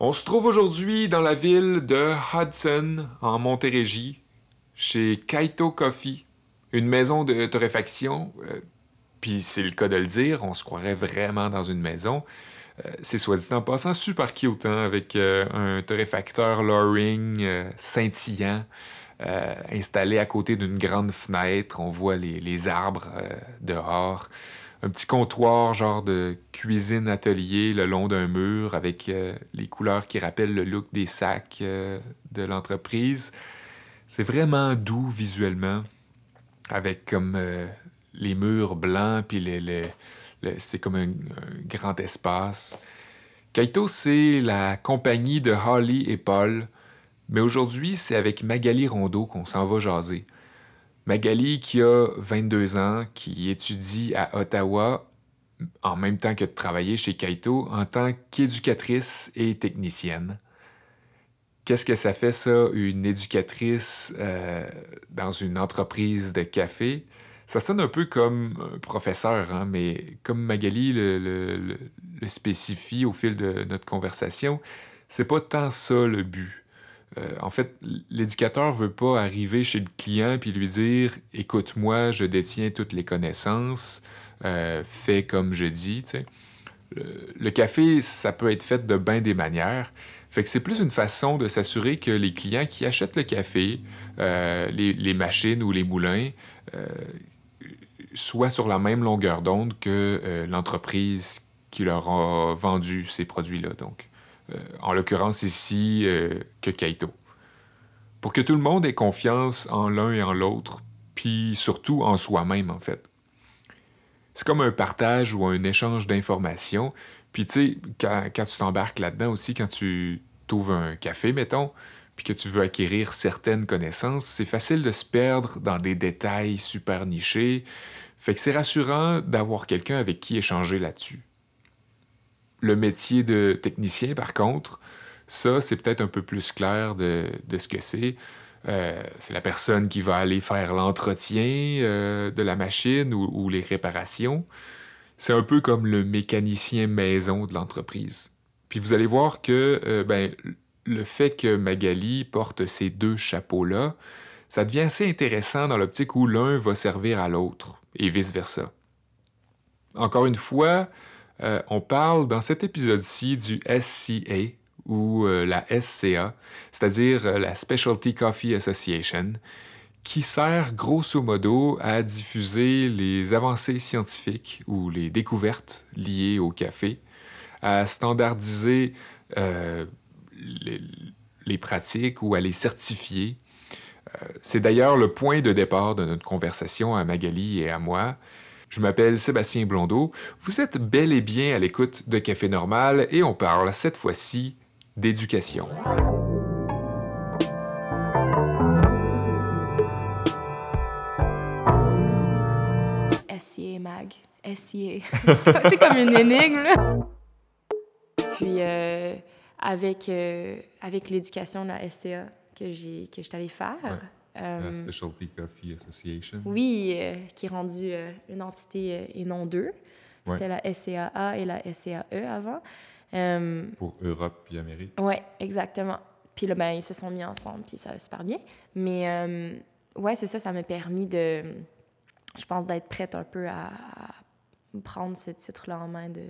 On se trouve aujourd'hui dans la ville de Hudson, en Montérégie, chez Kaito Coffee, une maison de torréfaction. euh, Puis c'est le cas de le dire, on se croirait vraiment dans une maison. Euh, c'est soit dit en passant super cute, hein, avec euh, un torréfacteur Loring euh, scintillant installé à côté d'une grande fenêtre. On voit les, arbres dehors. Un petit comptoir, genre de cuisine atelier le long d'un mur avec euh, les couleurs qui rappellent le look des sacs euh, de l'entreprise. C'est vraiment doux visuellement, avec comme euh, les murs blancs, puis les, les- le- c'est comme un, un grand espace. Kaito, c'est la compagnie de Holly et Paul, mais aujourd'hui, c'est avec Magali Rondeau qu'on s'en va jaser. Magali qui a 22 ans, qui étudie à Ottawa en même temps que de travailler chez Kaito en tant qu'éducatrice et technicienne. Qu'est-ce que ça fait, ça, une éducatrice euh, dans une entreprise de café? Ça sonne un peu comme professeur, hein, mais comme Magali le- le spécifie au fil de notre conversation, c'est pas tant ça le but. Euh, en fait, l'éducateur veut pas arriver chez le client puis lui dire Écoute-moi, je détiens toutes les connaissances, euh, fais comme je dis. sais. Le, café, ça peut être fait de bien des manières. Fait que c'est plus une façon de s'assurer que les clients qui achètent le café, euh, les, les machines ou les moulins, euh, soient sur la même longueur d'onde que euh, l'entreprise qui leur a vendu ces produits-là. Donc, euh, en l'occurrence ici, euh, que Kaito. Pour que tout le monde ait confiance en l'un et en l'autre, puis surtout en soi-même, en fait. C'est comme un partage ou un échange d'informations. Puis, tu sais, quand, tu t'embarques là-dedans aussi, quand tu trouves un café, mettons, puis que tu veux acquérir certaines connaissances, c'est facile de se perdre dans des détails super nichés. Fait que c'est rassurant d'avoir quelqu'un avec qui échanger là-dessus. Le métier de technicien, par contre, ça, c'est peut-être un peu plus clair de, ce que c'est. Euh, c'est la personne qui va aller faire l'entretien euh, de la machine ou, ou les réparations. C'est un peu comme le mécanicien maison de l'entreprise. Puis vous allez voir que euh, ben, le fait que Magali porte ces deux chapeaux-là, ça devient assez intéressant dans l'optique où l'un va servir à l'autre et vice-versa. Encore une fois, euh, on parle dans cet épisode-ci du SCA ou euh, la SCA, c'est-à-dire euh, la Specialty Coffee Association, qui sert grosso modo à diffuser les avancées scientifiques ou les découvertes liées au café, à standardiser les, pratiques ou à les certifier. C'est d'ailleurs le point de départ de notre conversation à Magali et à moi. Je m'appelle Sébastien Blondeau. Vous êtes bel et bien à l'écoute de Café Normal et on parle cette fois-ci d'éducation. SCA Mag. SCA. C'est comme- c'est comme une énigme, là. Puis, euh, avec, euh, avec l'éducation de la SCA que j'ai que je suis allée faire, Ouais. Euh, La Specialty Coffee Association. oui, euh, qui est rendue euh, une entité euh, et non deux. Ouais. C'était la SCAA et la SCAE avant. Euh, Pour Europe et Amérique. Oui, exactement. Puis là, ben, ils se sont mis ensemble, puis ça va super bien. Mais euh, ouais, c'est ça, ça m'a permis de, je pense, d'être prête un peu à, à prendre ce titre-là en main de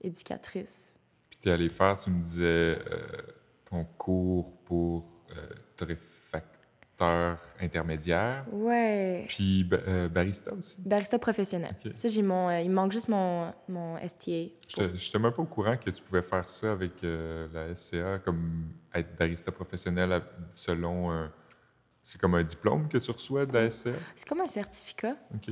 éducatrice. Puis tu es allé faire, tu me disais, euh, ton cours pour euh, intermédiaire, Ouais. puis euh, barista aussi. Barista professionnel. Ça, j'ai mon, euh, il me manque juste mon, mon STA. Je n'étais même pas au courant que tu pouvais faire ça avec euh, la SCA, comme être barista professionnel selon. C'est comme un diplôme que tu reçois de la SCA? C'est comme un certificat. OK.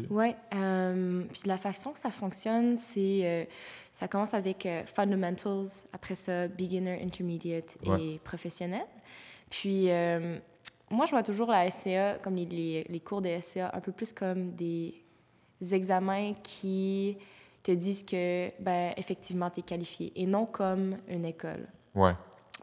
Euh, puis la façon que ça fonctionne, c'est ça commence avec fundamentals, après ça beginner, intermediate et Ouais. professionnel. Puis moi, je vois toujours la SCA comme les, les, les cours de SCA un peu plus comme des examens qui te disent que ben effectivement tu es qualifié et non comme une école. Ouais.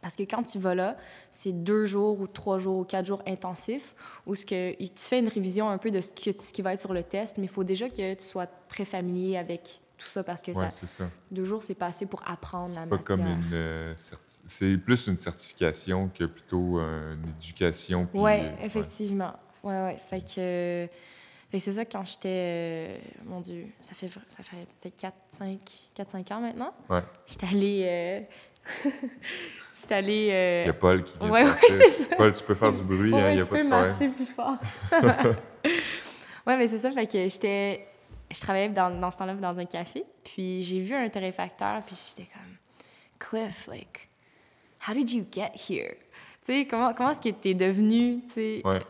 Parce que quand tu vas là, c'est deux jours ou trois jours ou quatre jours intensifs où ce que, tu fais une révision un peu de ce, que, ce qui va être sur le test, mais il faut déjà que tu sois très familier avec tout ça parce que Ouais, ça, ça. deux jours, c'est pas assez pour apprendre la pas matière. comme une. euh, c'est plus une certification que plutôt euh, une éducation. Ouais, euh, effectivement. Ouais, ouais. Fait que, c'est ça quand j'étais. mon Dieu, ça fait, ça fait peut-être 4, 5, 4, 5 ans maintenant. Ouais. J'étais allée. j'étais allée. euh, Il y a Paul qui vient Ouais, ouais, c'est ça. Paul, tu peux faire du bruit, hein, il Ouais, n'y a tu pas de peux problème. marcher plus fort. ouais, mais c'est ça. Fait que j'étais. Je travaillais dans, dans ce temps-là dans un café. Puis j'ai vu un torréfacteur. Puis j'étais comme. Cliff, like, how did you get here? Tu sais, comment, comment est-ce que t'es devenu, tu sais, Ouais.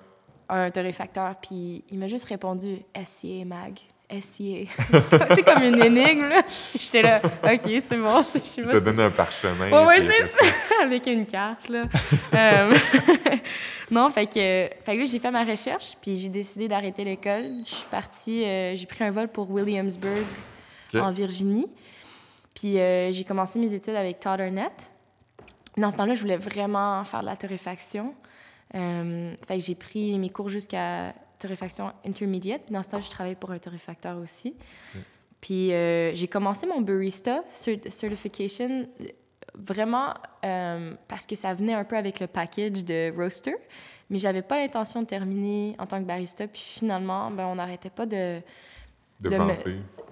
un torréfacteur? Puis il m'a juste répondu SCA Mag. SCA. c'est comme- une énigme, là. J'étais là, OK, c'est bon. Je sais pas si- donné un parchemin. Ouais, puis c'est ça. Avec une carte, là. Euh, non, fait que, fait que là, j'ai fait ma recherche, puis j'ai décidé d'arrêter l'école. Je suis partie, euh, j'ai pris un vol pour Williamsburg, en Virginie. Puis euh, j'ai commencé mes études avec Todd Arnett. Dans ce temps-là, je voulais vraiment faire de la torréfaction. Fait que j'ai pris mes cours jusqu'à torréfaction intermédiate. Puis dans ce temps, je travaillais pour un torréfacteur aussi. Puis euh, j'ai commencé mon barista cert- certification vraiment euh, parce que ça venait un peu avec le package de roaster. Mais j'avais pas l'intention de terminer en tant que barista. Puis finalement, ben, on n'arrêtait pas de... De, de me-.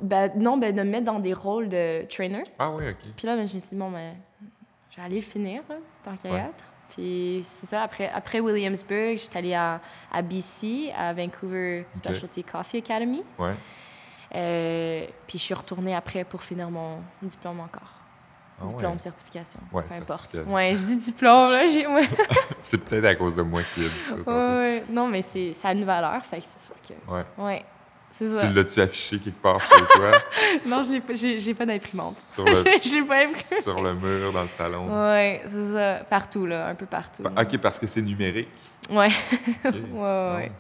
Ben, non, ben, de me mettre dans des rôles de trainer. Ah oui, OK. Puis là, ben, je me suis dit, bon, ben, je vais aller le finir, tant qu'à y Ouais. être. Puis c'est ça, après, après Williamsburg, j'étais allée à, à BC, à Vancouver Specialty Coffee Academy. Ouais. Euh, puis je suis retournée après pour finir mon diplôme encore. Ah diplôme, ouais. certification, Ouais, peu importe. Ouais, je dis diplôme, là, j'ai... C'est peut-être à cause de moi qui ai dit ça. ouais. Non, mais c'est, ça a une valeur, fait que c'est sûr que... Ouais. Ouais, c'est ça. Tu l'as-tu affiché quelque part chez toi? Non, je l'ai pas, j'ai, j'ai pas d'imprimante. sur, le, je l'ai pas imprimé. sur le mur dans le salon? Ouais, c'est ça. Partout, là, un peu partout. Pa- OK, parce que c'est numérique. Ouais. OK. Ouais, ouais.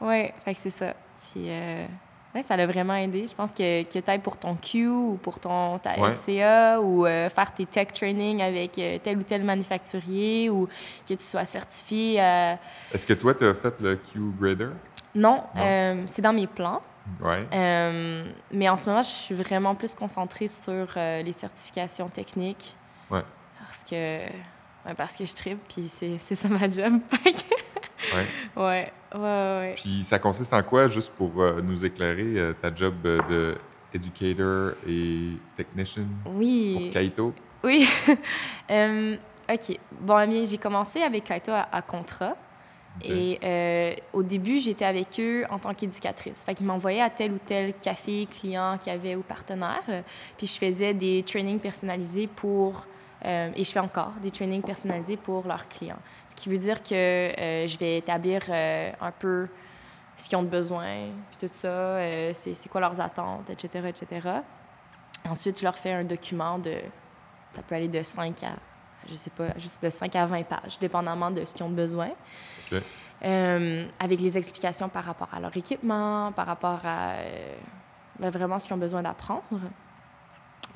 Ouais, fait que c'est ça. Puis, euh, ouais, ça l'a vraiment aidé. Je pense que, que tu pour ton Q ou pour ton, ta Ouais. SCA ou euh, faire tes tech training avec euh, tel ou tel manufacturier ou que tu sois certifié. Est-ce que toi, tu as fait le Q-Grader? Non, Non. euh, c'est dans mes plans. Ouais. Euh, mais en ce moment, je suis vraiment plus concentrée sur euh, les certifications techniques. Ouais. Parce que, ouais, parce que je tripe, puis c'est c'est ça ma job. Ouais. ouais, ouais. Puis ça consiste en quoi, juste pour nous éclairer, ta job de educator et technician Oui. pour Kaito? Oui. OK. Bon, eh bien, j'ai commencé avec Kaito à, à contrat. Et euh, au début, j'étais avec eux en tant qu'éducatrice. Fait qu'ils m'envoyaient à tel ou tel café, client qu'il y avait ou partenaire. Euh, Puis je faisais des trainings personnalisés pour... euh, et je fais encore des trainings personnalisés pour leurs clients. Ce qui veut dire que je vais établir un peu ce qu'ils ont de besoin, puis tout ça, c'est c'est quoi leurs attentes, etc., etc. Ensuite, je leur fais un document de... Ça peut aller de 5 à, je sais pas, juste de 5 à 20 pages, dépendamment de ce qu'ils ont besoin. Euh, avec les explications par rapport à leur équipement, par rapport à euh, ben, vraiment ce qu'ils ont besoin d'apprendre,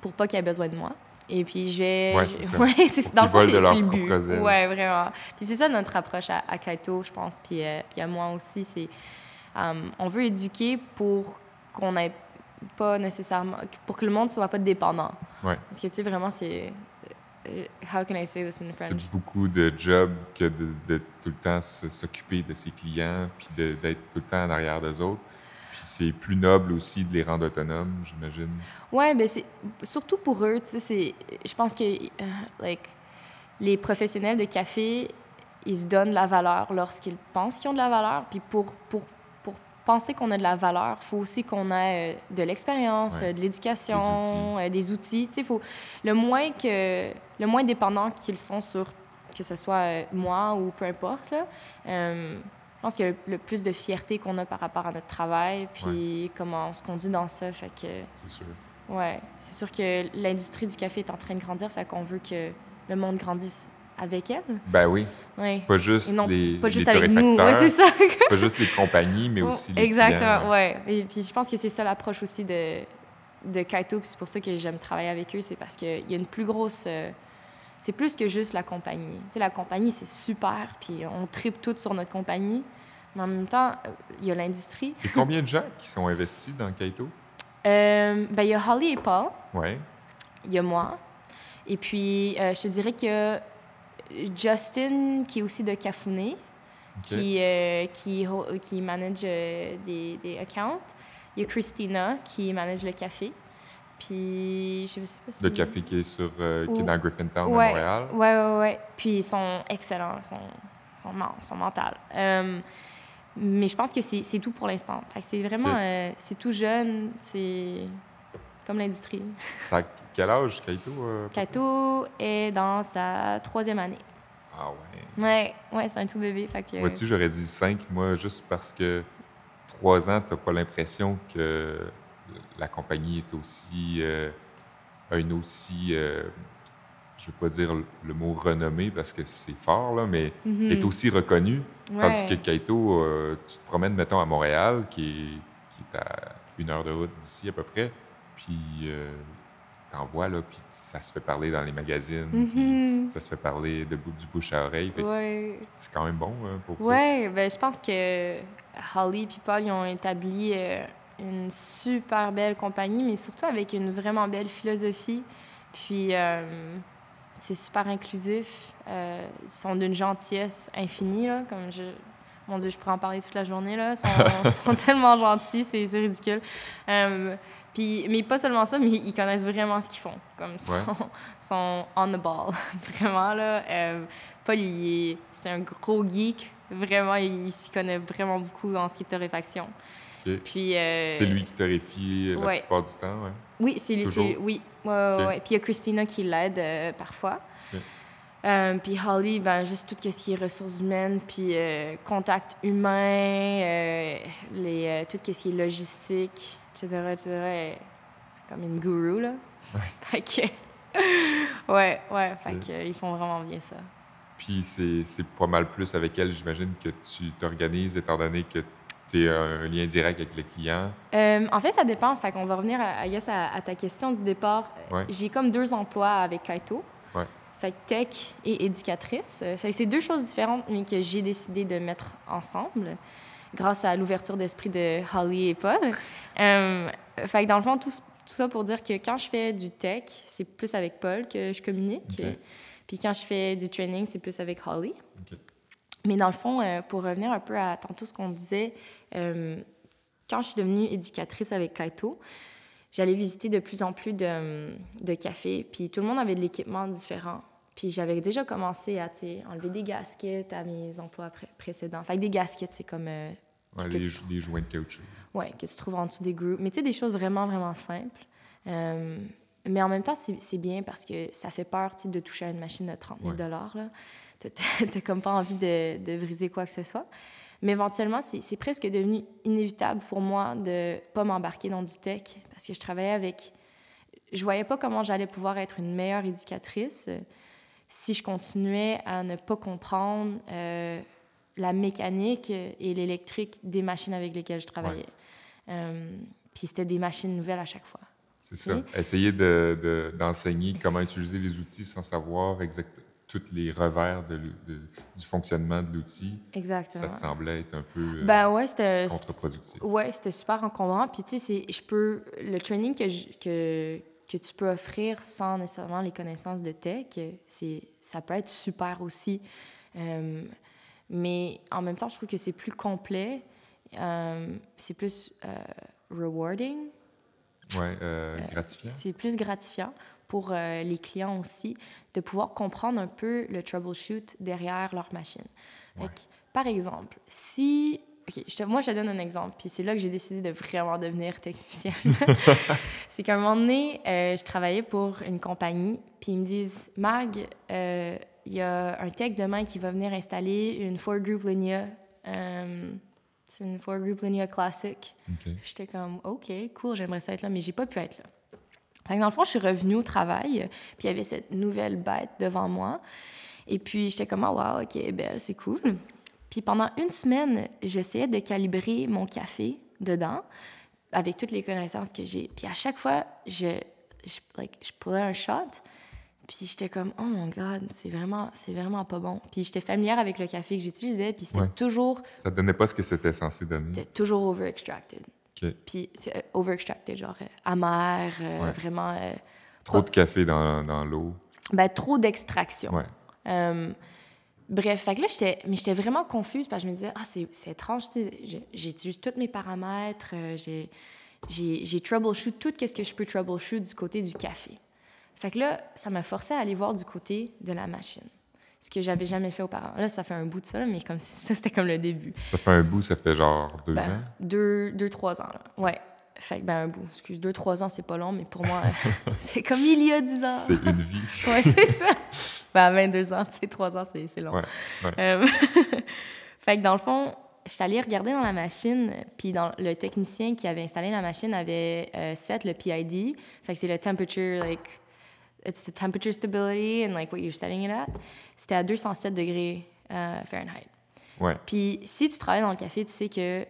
pour pas qu'ils aient besoin de moi. Et puis, je vais... Ouais, c'est ça. Ouais, c'est- dans le fond, c'est le but. Ouais, vraiment. Puis c'est ça notre approche à, à Kaito, je pense, puis, euh, puis à moi aussi, c'est... on veut éduquer pour qu'on n'ait pas nécessairement... pour que le monde soit pas dépendant. Ouais. Parce que, tu sais, vraiment, c'est... euh, How can I say this in French? C'est beaucoup de job que de, de tout le temps s'occuper de ses clients, puis d'être tout le temps en arrière d'eux autres. Puis c'est plus noble aussi de les rendre autonomes, j'imagine. Ouais, ben c'est surtout pour eux, tu sais, c'est je pense que euh, like les professionnels de café, ils se donnent la valeur lorsqu'ils pensent qu'ils ont de la valeur, puis pour pour penser qu'on a de la valeur, faut aussi qu'on ait euh, de l'expérience, Ouais. euh, de l'éducation, Des outils. euh, des outils, tu sais, faut le moins que le moins dépendant qu'ils sont sur que ce soit moi ou peu importe là. euh, je pense que le, le plus de fierté qu'on a par rapport à notre travail, puis comment on se conduit dans ça, fait que C'est sûr. Ouais, c'est sûr que l'industrie du café est en train de grandir, fait qu'on veut que le monde grandisse avec elle. Ben oui. Ouais. Pas juste non, les, pas juste les avec nous, ouais, c'est ça. pas juste les compagnies, mais aussi les Exactement, ouais. Et puis je pense que c'est ça l'approche aussi de, de Kaito, puis c'est pour ça que j'aime travailler avec eux, c'est parce qu'il y a une plus grosse... euh, c'est plus que juste la compagnie. Tu sais, la compagnie, c'est super, puis on tripe tout sur notre compagnie, mais en même temps, euh, il y a l'industrie. Et combien de gens qui sont investis dans Kaito? Euh, ben, il y a Holly et Paul. Ouais. Il y a moi. Et puis, euh, je te dirais qu'il y a Justin, qui est aussi de Cafuné, qui, euh, qui, qui manage euh, des, des accounts. Il y a Christina, qui manage le café. Puis, je sais pas si... Le café qui est sur euh, qui est dans Griffintown à Ouais, Montréal. ouais, ouais, ouais. Puis, ils sont excellents, ils sont, sont, sont mentales. Euh, mais je pense que c'est tout pour l'instant. Fait que c'est vraiment... Ok. euh, c'est tout jeune, c'est comme l'industrie. Ça quel âge, Kaito? euh? Kato est dans sa troisième année. Ah ouais. Ouais, ouais, c'est un tout bébé. Fait que... Vois-tu, j'aurais dit 5, moi, juste parce que 3 ans, t'as pas l'impression que la compagnie est aussi. euh, a une aussi. euh, je veux pas dire le mot renommée parce que c'est fort, là, mais Mhm. est aussi reconnue. Tandis que Kaito, euh, tu te promènes, mettons, à Montréal, qui est, qui est à une heure de route d'ici à peu près, puis euh, t'en vois, là, puis ça se fait parler dans les magazines, Mhm. ça se fait parler de, du bouche à oreille. Ouais. C'est quand même bon hein, pour. Ouais, ben, je pense que Holly et Paul ils ont établi euh, une super belle compagnie, mais surtout avec une vraiment belle philosophie. Puis euh, c'est super inclusif. Euh, ils sont d'une gentillesse infinie, là, comme je... Mon Dieu, je pourrais en parler toute la journée, là. Ils sont, sont tellement gentils, c'est ridicule. Puis, mais pas seulement ça, mais ils connaissent vraiment ce qu'ils font. Comme ils sont, Ouais. sont on the ball, vraiment, là. Euh, Paul, c'est un gros geek. Vraiment, il, s'y connaît vraiment beaucoup dans ce qui est torréfaction. Ok. Puis... euh, C'est lui qui torréfie la ouais. plupart du temps. Ouais. oui, c'est lui. Oui, ouais, ouais, Ok. ouais. Puis il y a Christina qui l'aide euh, parfois. Euh, puis Holly, ben, juste tout ce qui est ressources humaines, puis euh, contact humain, euh, les, tout ce qui est logistique, etc., etc. Elle- C'est comme une gourou, là. fait que... ouais, ouais, fait Ok. que, euh, ils font vraiment bien ça. Puis c'est c'est pas mal plus avec elle, j'imagine, que tu t'organises, étant donné que tu es un lien direct avec le client. Euh, en fait, ça dépend. Fait qu'on va revenir, à, I guess, à, à ta question du départ. Euh, Ouais. J'ai comme deux emplois avec Kaito. Ouais. Fait que tech et éducatrice. Euh, Fait que c'est deux choses différentes, mais que j'ai décidé de mettre ensemble grâce à l'ouverture d'esprit de Holly et Paul. Euh, fait que dans le fond, tout, tout ça pour dire que quand je fais du tech, c'est plus avec Paul que je communique. Puis quand je fais du training, c'est plus avec Holly. Mais dans le fond, euh, pour revenir un peu à tantôt ce qu'on disait, euh, quand je suis devenue éducatrice avec Kaito, j'allais visiter de plus en plus de, de cafés, puis tout le monde avait de l'équipement différent. Puis j'avais déjà commencé à enlever des gaskets à mes emplois pré- précédents. Fait que des gaskets, c'est comme euh, Ouais, les, tu les joints de caoutchouc. Ouais, que tu trouves en dessous des groupes. Mais tu sais, des choses vraiment, vraiment simples. Euh, mais en même temps, c'est bien parce que ça fait peur tu de toucher à une machine de 30 000 Ouais. là. T'as t'as comme pas envie de, de briser quoi que ce soit. Mais éventuellement, c'est presque devenu inévitable pour moi de pas m'embarquer dans du tech parce que je travaillais avec... Je voyais pas comment j'allais pouvoir être une meilleure éducatrice si je continuais à ne pas comprendre euh, la mécanique et l'électrique des machines avec lesquelles je travaillais. Euh, puis c'était des machines nouvelles à chaque fois. C'est ça. Oui. Essayer de- de- d'enseigner comment utiliser les outils sans savoir exactement tous les revers de l- de- du fonctionnement de l'outil. Ça Exactement. te semblait être un peu euh, Ben ouais, c'était... contre-productif. Ouais, c'était super encombrant. Puis tu sais, je peux... Le training que, je- que, que tu peux offrir sans nécessairement les connaissances de tech, c'est, ça peut être super aussi. Euh, mais en même temps, je trouve que c'est plus complet. Euh, c'est plus euh, rewarding. Ouais, euh, gratifiant. C'est plus gratifiant pour les clients aussi de pouvoir comprendre un peu le troubleshoot derrière leur machine. Fait Ouais. que, par exemple, si... OK, je te- moi, je te donne un exemple, puis c'est là que j'ai décidé de vraiment devenir technicienne. c'est qu'à un moment donné, euh, je travaillais pour une compagnie, puis ils me disent, Mag, euh, il y a un tech demain qui va venir installer une four group Linea. euh, c'est une four group Linea classique. J'étais comme, OK, cool, j'aimerais ça être là, mais j'ai pas pu être là. Fait que dans le fond, je suis revenue au travail, puis il y avait cette nouvelle bête devant moi. Et puis, j'étais comme, oh, wow, OK, belle, c'est cool. Puis pendant une semaine, j'essayais de calibrer mon café dedans avec toutes les connaissances que j'ai. Puis à chaque fois, je, je, like, je prenais un shot, puis j'étais comme, oh mon God, c'est vraiment, c'est vraiment pas bon. Puis j'étais familière avec le café que j'utilisais, puis c'était Ouais. toujours, Ça donnait pas ce que c'était censé donner? c'était toujours over-extracted. Puis euh, over-extracted, genre euh, amer, euh, Ouais. vraiment... euh, Trop pas- de café dans, dans l'eau? ben, trop d'extraction. Ouais. Bref, fait que là, j'étais, mais j'étais vraiment confuse parce que je me disais, ah, c'est, c'est étrange, j'utilise tous mes paramètres, j'ai, j'ai, j'ai troubleshoot tout ce que je peux troubleshoot du côté du café. Fait que là, ça m'a forcé à aller voir du côté de la machine. Ce que j'avais jamais fait auparavant. Là, ça fait un bout de ça, mais comme si ça, c'était comme le début. Ça fait un bout, ça fait genre deux Ben, ans? deux, deux, trois ans, là. Ouais. Fait que, ben, un bout. Excuse, deux, trois ans, c'est pas long, mais pour moi, c'est comme il y a dix ans. C'est une vie. Ouais, c'est ça. Ben, à 22 ans, tu sais, 3 ans, c'est long. Ouais, ouais. Euh, fait que dans le fond, j'étais allée regarder dans la machine, puis dans le technicien qui avait installé la machine avait euh, set le PID. Fait que c'est le temperature, like, it's the temperature stability and like what you're setting it at. C'était à 207 degrés euh, Fahrenheit. Ouais. Puis si tu travailles dans le café, tu sais que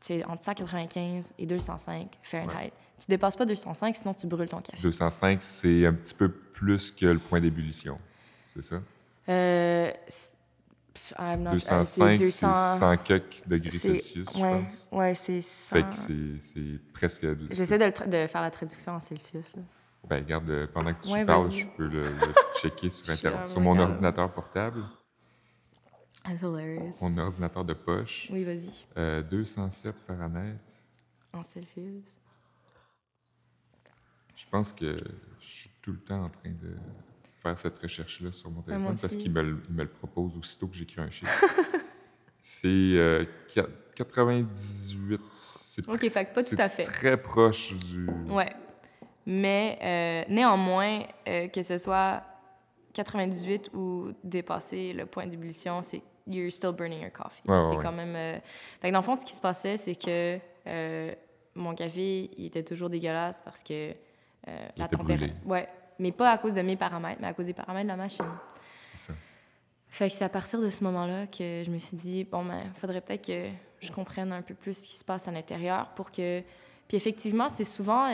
c'est entre 195 et 205 Fahrenheit. Tu dépasses pas 205, sinon tu brûles ton café. 205, c'est un petit peu plus que le point d'ébullition. C'est ça? Euh, I'm not- euh, 205, c'est c'est 200 100 quelques degrés Celsius, je ouais, pense. Ouais, c'est 100. Fait que c'est- presque... J'essaie de, faire la traduction en Celsius. Là. Ben, regarde, euh, pendant que tu Ouais, parles, je peux le, le checker sur Internet. Sur mon ordinateur portable, That's hilarious. mon ordinateur de poche, Oui, vas-y. euh, 207 Fahrenheit. En Celsius. Je pense que je suis tout le temps en train de faire cette recherche-là sur mon téléphone parce qu'il me, le- il me le propose aussitôt que j'écris un chiffre. c'est euh, qua- 98. C'est OK, fait pas tout à fait. très proche du... Ouais. Mais euh, néanmoins, euh, que ce soit 98 ou dépasser le point d'ébullition, c'est you're still burning your coffee. Ouais, c'est ouais. quand même. euh, Fait que dans le fond, ce qui se passait, c'est que euh, mon café, il était toujours dégueulasse parce que la température. Ouais. Mais pas à cause de mes paramètres, mais à cause des paramètres de la machine. C'est ça. Fait que c'est à partir de ce moment-là que je me suis dit, bon, ben, faudrait peut-être que je comprenne un peu plus ce qui se passe à l'intérieur pour que. Puis effectivement, c'est souvent.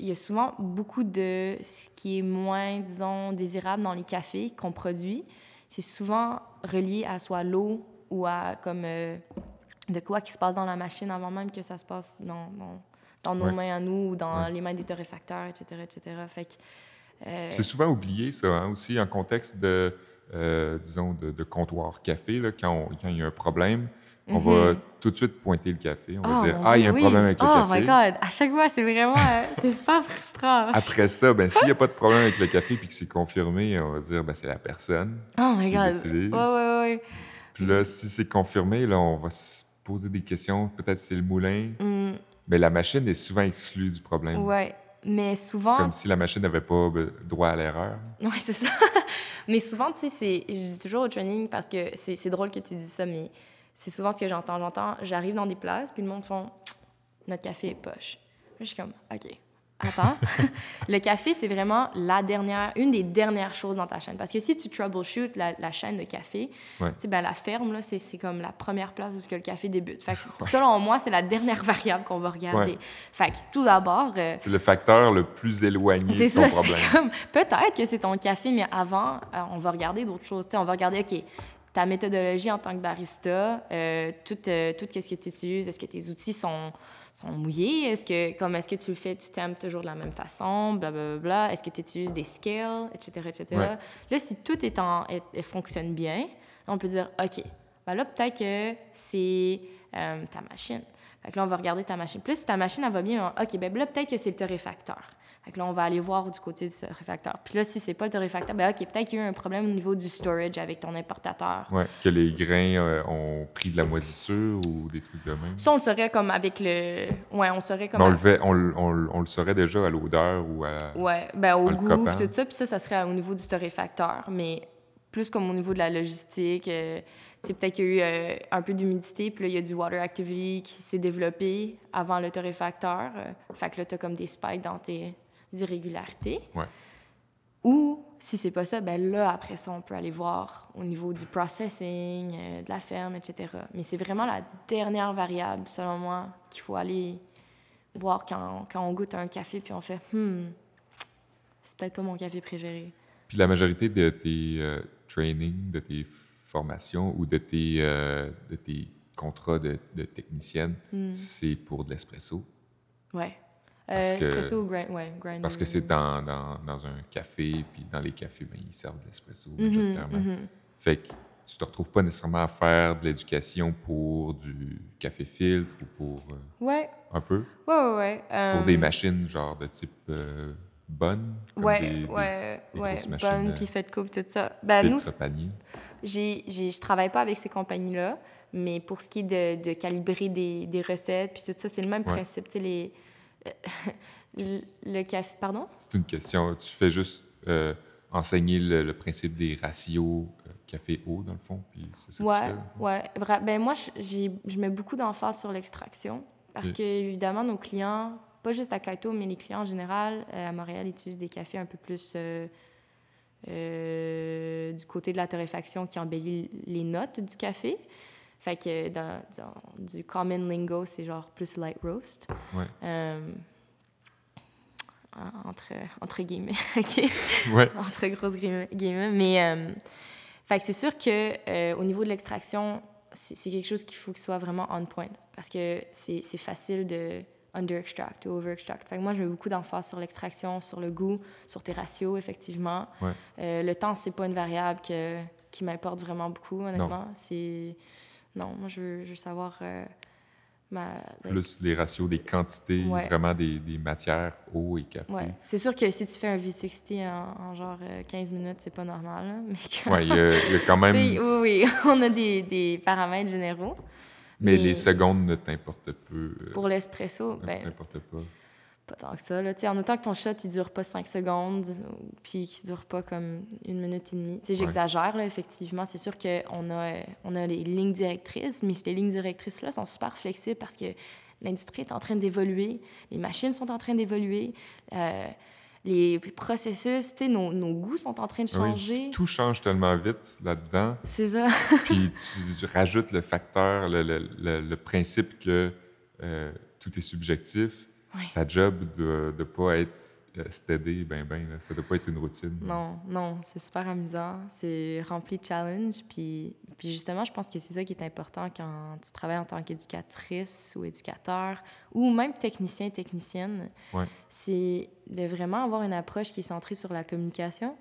Il y a souvent beaucoup de ce qui est moins, disons, désirable dans les cafés qu'on produit. C'est souvent relié à soit l'eau ou à comme euh, de quoi qui se passe dans la machine avant même que ça se passe dans, dans, dans nos Ouais. mains à nous ou dans Ouais. les mains des torréfacteurs, etc., etc. Fait euh, C'est souvent oublié, ça, hein, aussi, en contexte de, euh, disons, de, de comptoir café, là, quand, on- quand il y a un problème, on va tout de suite pointer le café. On va Oh, dire Ah, il y a un problème oui. avec le oh café. my God! À chaque fois, c'est vraiment... euh, c'est super frustrant. Après ça, ben, s'il n'y a pas de problème avec le café puis que c'est confirmé, on va dire ben, c'est la personne. Oh my qui God! l'utilise. Ouais, ouais, ouais. Puis là, si c'est confirmé, là, on va se poser des questions. Peut-être c'est le moulin. Mm, Mais la machine est souvent exclue du problème. ouais. Mais souvent... Comme si la machine n'avait pas ben, droit à l'erreur. Ouais, c'est ça. mais souvent, tu sais. Je dis toujours au training parce que c'est drôle que tu dis ça, mais c'est souvent ce que j'entends. J'entends, j'arrive dans des places, puis le monde font « Notre café est poche. » je suis comme « OK. » Attends. le café, c'est vraiment la dernière, une des dernières choses dans ta chaîne. Parce que si tu troubleshoot la, la chaîne de café, Ouais. ben, la ferme, là, c'est, c'est comme la première place où que le café débute. Fait que, selon moi, c'est la dernière variable qu'on va regarder. Ouais. Fait que, tout d'abord, euh, C'est le facteur le plus éloigné c'est de ton ça, problème. c'est comme, peut-être que c'est ton café, mais avant, euh, on va regarder d'autres choses. Tu sais, on va regarder, OK, ta méthodologie en tant que barista, euh, tout, euh, tout ce que tu utilises, est-ce que tes outils sont, sont mouillés? Est-ce que, comme, est-ce que tu le fais, tu t'aimes toujours de la même façon, blablabla? Est-ce que tu utilises des scales, etc., etc.? Ouais. Là, si tout est en, est- est- fonctionne bien, on peut dire, OK, ben là, peut-être que c'est euh, ta machine. Fait que là, on va regarder ta machine. Plus si ta machine, elle va bien, on- OK, ben là, peut-être que c'est le torréfacteur. Fait que là, on va aller voir du côté du torréfacteur. Puis là, si c'est pas le torréfacteur, ben OK, peut-être qu'il y a eu un problème au niveau du storage avec ton importateur. Ouais, que les grains euh, ont pris de la moisissure ou des trucs de même. Ça, on le saurait comme avec le... Ouais, on le saurait comme... On, le à- fait, on, le- on le- on le saurait déjà à l'odeur ou à. Ouais, ben au goût, puis tout ça. Puis ça, ça serait au niveau du torréfacteur. Mais plus comme au niveau de la logistique, euh, tu sais, peut-être qu'il y a eu euh, un peu d'humidité, puis là, il y a du water activity qui s'est développé avant le torréfacteur. Euh, fait que là, tu as comme des spikes dans tes irrégularités. Ouais. Ou, si c'est pas ça, ben là, après ça, on peut aller voir au niveau du processing, euh, de la ferme, etc. Mais c'est vraiment la dernière variable, selon moi, qu'il faut aller voir quand, quand on goûte un café, puis on fait « Hmm, c'est peut-être pas mon café préféré. Puis la majorité de tes euh, trainings, de tes formations ou de tes, euh, de tes contrat de, de technicienne, Hmm. c'est pour de l'espresso? Ouais. Parce Euh, que- espresso ou grind, ouais, grinder. Parce que c'est dans, dans, dans un café, puis dans les cafés, ben, ils servent de l'espresso Mhm, mhm. Fait que tu te retrouves pas nécessairement à faire de l'éducation pour du café filtre ou pour euh, Ouais, un peu? Ouais, ouais, ouais. pour des euh, machines genre de type euh, bonne, Ouais, des, ouais, des ouais. Bonne, euh, puis fait coupe, tout ça. Ben, nous, j'ai, j'ai, je travaille pas avec ces compagnies-là, mais pour ce qui est de, de calibrer des, des recettes, puis tout ça, c'est le même Ouais. principe. Tu sais, les. Le, café. Pardon? C'est une question. Tu fais juste euh, enseigner le, le principe des ratios euh, café-eau, dans le fond, puis c'est ça que tu Ouais, ouais. Ben, moi, je- j'ai, je mets beaucoup d'emphase sur l'extraction parce Ok. que, évidemment, nos clients, pas juste à Kaito, mais les clients en général, euh, à Montréal, ils utilisent des cafés un peu plus. euh, euh, du côté de la torréfaction qui embellit les notes du café. Fait que dans, disons, du common lingo, c'est genre plus light roast. Ouais. Euh, en- entre, entre guillemets, OK? Ouais. entre grosses guillemets. Mais euh, fait que c'est sûr que euh, au niveau de l'extraction, c'est quelque chose qu'il faut qu'il soit vraiment on point parce que c'est c'est facile de under-extract ou over-extract. Fait que moi, je mets beaucoup d'emphase sur l'extraction, sur le goût, sur tes ratios, effectivement. Ouais. Euh, le temps, c'est pas une variable que, qui m'importe vraiment beaucoup, honnêtement. C'est... Non, moi, je veux, je veux savoir... euh, ma... Plus les ratios des quantités, Ouais. vraiment des, des matières, eau et café. Ouais. C'est sûr que si tu fais un V60 en, en genre euh, 15 minutes, c'est pas normal, là, mais quand- Ouais, il y, a- il y a quand même. Oui, oui, on a des, des paramètres généraux. Mais mais- les secondes ne t'importent peu. euh, Pour l'espresso, ne ben, t'importent pas. Pas tant que ça. Là. En autant que ton shot, il dure pas 5 secondes, puis qu'il dure pas comme une minute et demie. Sais, J'exagère, là, effectivement. C'est sûr qu'on a, on a les lignes directrices, mais ces lignes directrices-là sont super flexibles parce que l'industrie est en train d'évoluer, les machines sont en train d'évoluer, euh, les processus, tu sais, nos, nos goûts sont en train de oui, changer. Tout change tellement vite là-dedans. C'est ça. Puis tu, tu rajoutes le facteur, le, le- le- le principe que euh, tout est subjectif. Ouais. Ta job de ne pas être euh, steady, ben ben, là, ça doit pas être une routine. Non, non, c'est super amusant. C'est rempli de challenges. Puis, puis justement, je pense que c'est ça qui est important quand tu travailles en tant qu'éducatrice ou éducateur ou même technicien, technicienne. Ouais. C'est de vraiment avoir une approche qui est centrée sur la communication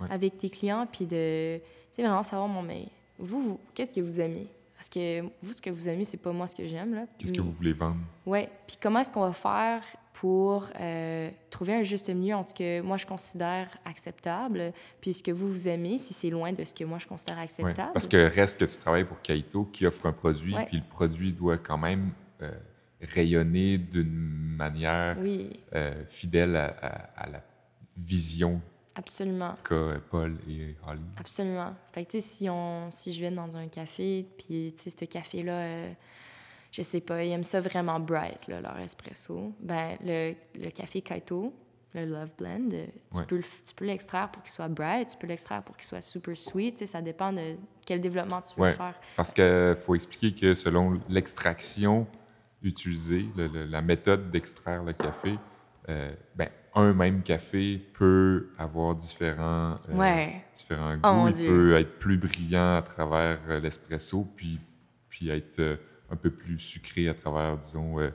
Ouais. avec tes clients. Puis de, vraiment savoir, bon, mais vous, vous qu'est-ce que vous aimez? Parce que vous, ce que vous aimez, c'est pas moi ce que j'aime. là. Qu'est-ce que vous voulez vendre? oui. Puis comment est-ce qu'on va faire pour euh, trouver un juste milieu entre ce que moi je considère acceptable, puis ce que vous vous aimez, si c'est loin de ce que moi je considère Ouais, acceptable? Parce que reste que tu travailles pour Kaito qui offre un produit, Ouais. puis le produit doit quand même euh, rayonner d'une manière Oui, euh, fidèle à, à- à la vision absolument. qu'a euh, Paul et Holly. Absolument. Fait que, tu sais, si, on, si je viens dans un café, puis, tu sais, ce café-là, euh, je sais pas, ils aiment ça vraiment bright, là, leur espresso, ben le, le café Kaito, le Love Blend, euh, tu Ouais. peux le tu peux l'extraire pour qu'il soit bright, tu peux l'extraire pour qu'il soit super sweet, tu sais, ça dépend de quel développement tu veux Ouais. faire. Parce qu'il faut expliquer que selon l'extraction utilisée, le- le- la méthode d'extraire le café, euh, ben, un même café peut avoir différents, euh, Ouais. différents goûts. Oh, mon Il peut être plus brillant à travers euh, l'espresso, puis, puis être euh, un peu plus sucré à travers, disons, euh,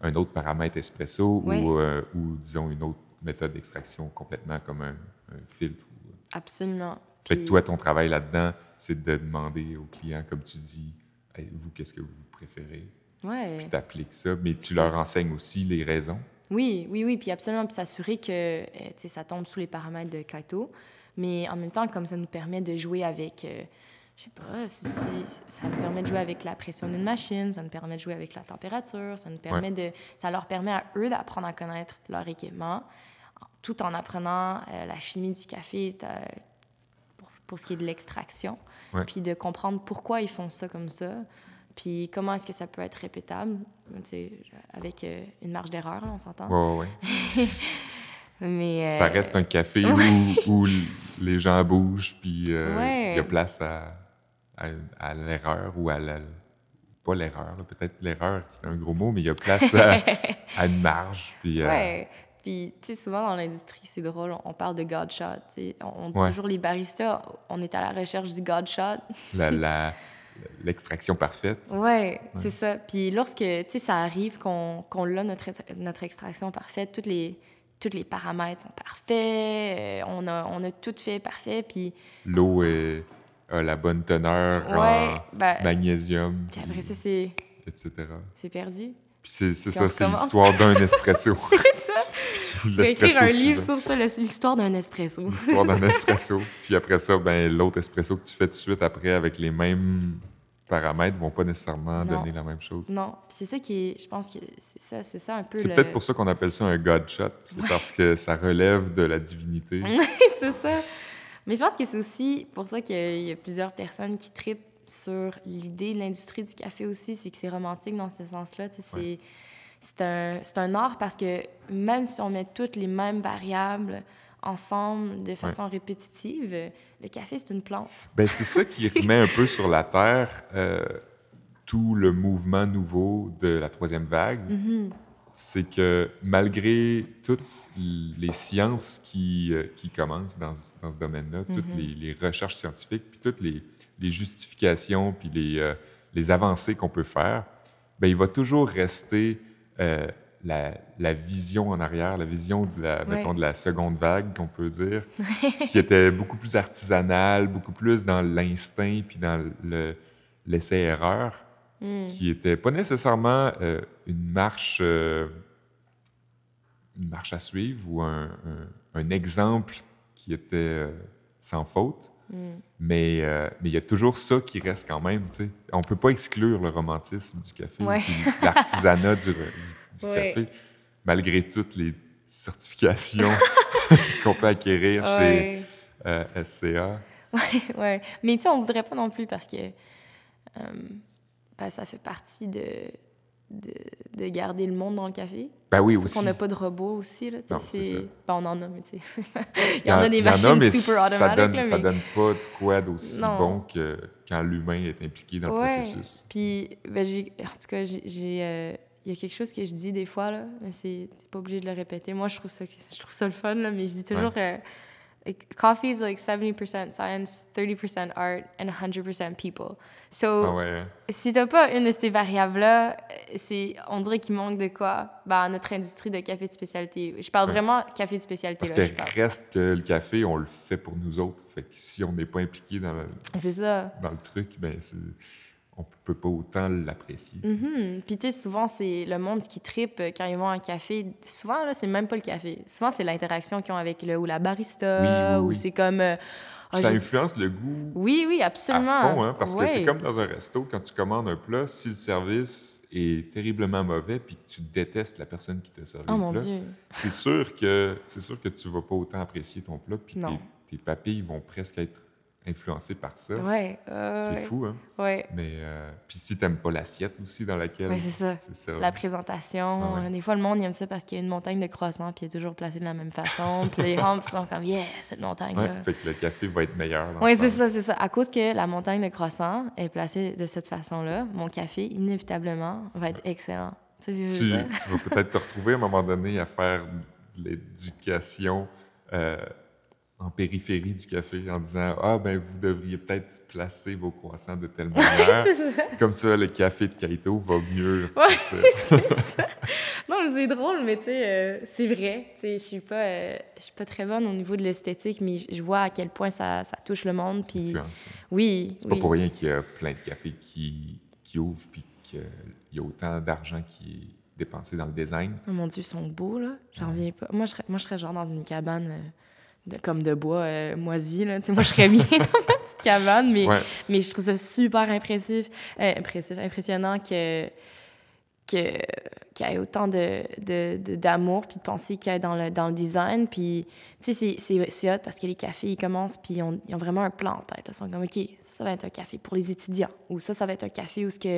un autre paramètre espresso ou, ou, disons, une autre méthode d'extraction complètement comme un, un filtre. Absolument. fait que Puis- toi, ton travail là-dedans, c'est de demander aux clients, comme tu dis, Hey, vous, qu'est-ce que vous préférez? Ouais. Puis t'appliques ça, mais tu leur enseignes aussi les raisons. Oui, oui, oui, puis absolument, puis s'assurer que euh, ça tombe sous les paramètres de Kaito, mais en même temps, comme ça nous permet de jouer avec, euh, je sais pas, si, si- ça nous permet de jouer avec la pression d'une machine, ça nous permet de jouer avec la température, ça nous permet de, ça leur permet à eux d'apprendre à connaître leur équipement, tout en apprenant euh, la chimie du café pour, pour ce qui est de l'extraction, Ouais. puis de comprendre pourquoi ils font ça comme ça, puis comment est-ce que ça peut être répétable, avec euh, une marge d'erreur, on s'entend. Ouais, ouais. Mais, euh, Ça reste un café où, où les gens bougent, puis euh, il y a place à, à, à l'erreur ou à la. Pas l'erreur, peut-être l'erreur, c'est un gros mot, mais il y a place à, à une marge. Puis, Ouais. Puis, tu sais, souvent dans l'industrie, c'est drôle, on parle de God shot. On, on dit Ouais. toujours les baristas, on est à la recherche du God shot. la, la- l'extraction parfaite. Ouais, c'est ça. Puis lorsque, tu sais, ça arrive qu'on qu'on a notre, notre extraction parfaite, toutes les, tous les paramètres sont parfaits, euh, on, a, on a tout fait parfait, puis... L'eau a la bonne teneur Ouais, en ben, magnésium. Puis après ça, c'est etc. c'est perdu. Puis c'est ça, c'est l'histoire d'un espresso. C'est ça. Écrire un livre sur ça, l'histoire d'un espresso. L'histoire d'un espresso. Puis après ça, ben, l'autre espresso que tu fais tout de suite après avec les mêmes paramètres vont pas nécessairement Non. donner la même chose. Non, c'est ça qui est, je pense que c'est ça, c'est ça un peu C'est le... peut-être pour ça qu'on appelle ça un God shot. C'est parce que ça relève de la divinité. c'est ça. Mais je pense que c'est aussi pour ça qu'il y a- plusieurs personnes qui tripent sur l'idée de l'industrie du café aussi, c'est que c'est romantique dans ce sens-là. tu sais, C'est Ouais. c'est un, c'est un art parce que même si on met toutes les mêmes variables ensemble de façon répétitive, le café, c'est une plante. Ben, c'est ça qui remet un peu sur la Terre euh, tout le mouvement nouveau de la troisième vague. Mhm. C'est que malgré toutes les sciences qui, euh, qui commencent dans, ce- dans ce domaine-là, toutes Mhm. les, les recherches scientifiques, puis toutes les, les justifications, puis les, euh, les avancées qu'on peut faire, ben, il va toujours rester la, la vision en arrière, la vision de la, Ouais. mettons, de la seconde vague, qu'on peut dire, qui était beaucoup plus artisanale, beaucoup plus dans l'instinct, puis dans le- l'essai-erreur Mm. qui était pas nécessairement euh, une marche euh, une marche à suivre ou un, un- un exemple qui était euh, sans faute, Mm. mais euh, mais il y a toujours ça qui reste quand même. tu sais. On peut pas exclure le romantisme du café, Ouais. l'artisanat du, du- du café, malgré toutes les certifications qu'on peut acquérir chez euh, SCA. Ouais, ouais. Mais tu sais, on voudrait pas non plus parce que euh, ben, ça fait partie de, de, de garder le monde dans le café. Ben oui, Sauf aussi. qu'on n'a pas de robots aussi. Là, Non, c'est ça. Ben, on en a, mais tu sais. Il y en a des machines mais super ça automatiques. donne, là, ça mais... donne pas de quoi d'aussi Non. bon que quand l'humain est impliqué dans le Ouais. processus. Puis, ben, j'ai, en tout cas, j'ai, j'ai, euh, il y a quelque chose que je dis des fois, là, mais c'est, t'es pas obligé de le répéter. Moi, je trouve ça, je trouve ça le fun, là, mais je dis toujours euh, like, coffee is like 70% science, 30% art, and 100% people. So, Ah ouais. si t'as pas une de ces variables-là, euh, c'est, on dirait qu'il manque de quoi? Ben, notre industrie de café de spécialité. Je parle Ouais. vraiment café de spécialité, Parce là, que je reste que le café, on le fait pour nous autres. Fait que si on n'est pas impliqué dans le truc, ben c'est- on peut pas autant l'apprécier. Mhm. Puis, tu sais, souvent, c'est le monde qui tripe quand ils vont à un café. Souvent, là, c'est même pas le café. Souvent, c'est l'interaction qu'ils ont avec le ou la barista. Oui, oui, Ou oui. c'est comme. euh, ah, ça influence le goût Oui, oui, à absolument. fond, hein, parce que c'est comme dans un resto, quand tu commandes un plat, si le service est terriblement mauvais puis que tu détestes la personne qui t'a servi Oh le mon plat, Dieu. c'est sûr que c'est sûr que tu vas pas autant apprécier ton plat puis tes, tes papilles vont presque être influencées par ça. Ouais. euh, C'est ouais. fou, hein? Ouais. Mais euh, puis si t'aimes pas l'assiette aussi dans laquelle Ouais, c'est ça. La présentation. Ah euh, Des fois, le monde il aime ça parce qu'il y a une montagne de croissants puis il est toujours placé de la même façon. puis les rampes sont comme, yeah, cette montagne-là. fait que le café va être meilleur. Oui, ce c'est ça, c'est ça. À cause que la montagne de croissants est placée de cette façon-là, mon café, inévitablement, va être excellent. Tu sais, tu vas peut-être te retrouver à un moment donné à faire de l'éducation euh, en périphérie du café en disant Ah, ben vous devriez peut-être placer vos croissants de telle manière. Ça. Comme ça, le café de Kaito va mieux. Ouais, ressortir. Non, mais c'est drôle, mais tu sais, euh, c'est vrai. Tu sais, je suis pas, euh, je suis pas très bonne au niveau de l'esthétique, mais je vois à quel point ça, ça touche le monde. Puis Influence. oui, C'est oui. pas pour rien qu'il y a plein de cafés qui, qui ouvrent puis qu'il y a autant d'argent qui est dépensé dans le design. Oh mon Dieu, ils sont beaux, là. J'en reviens pas. Moi, je serais, moi, je serais genre dans une cabane euh, de, comme de bois euh, moisi, là. Moi, je serais bien dans ma petite cabane, mais, Ouais. mais je trouve ça super impressif, euh, impressif impressionnant que que qu'il y ait autant de, de, de- d'amour puis de pensée qu'il y a dans le, dans le design. Puis, tu sais, c'est, c'est, c'est hot parce que les cafés, ils commencent puis ils ont, ils ont vraiment un plan en tête. Ils sont comme, OK, ça, ça va être un café pour les étudiants. Ou ça, ça va être un café où tu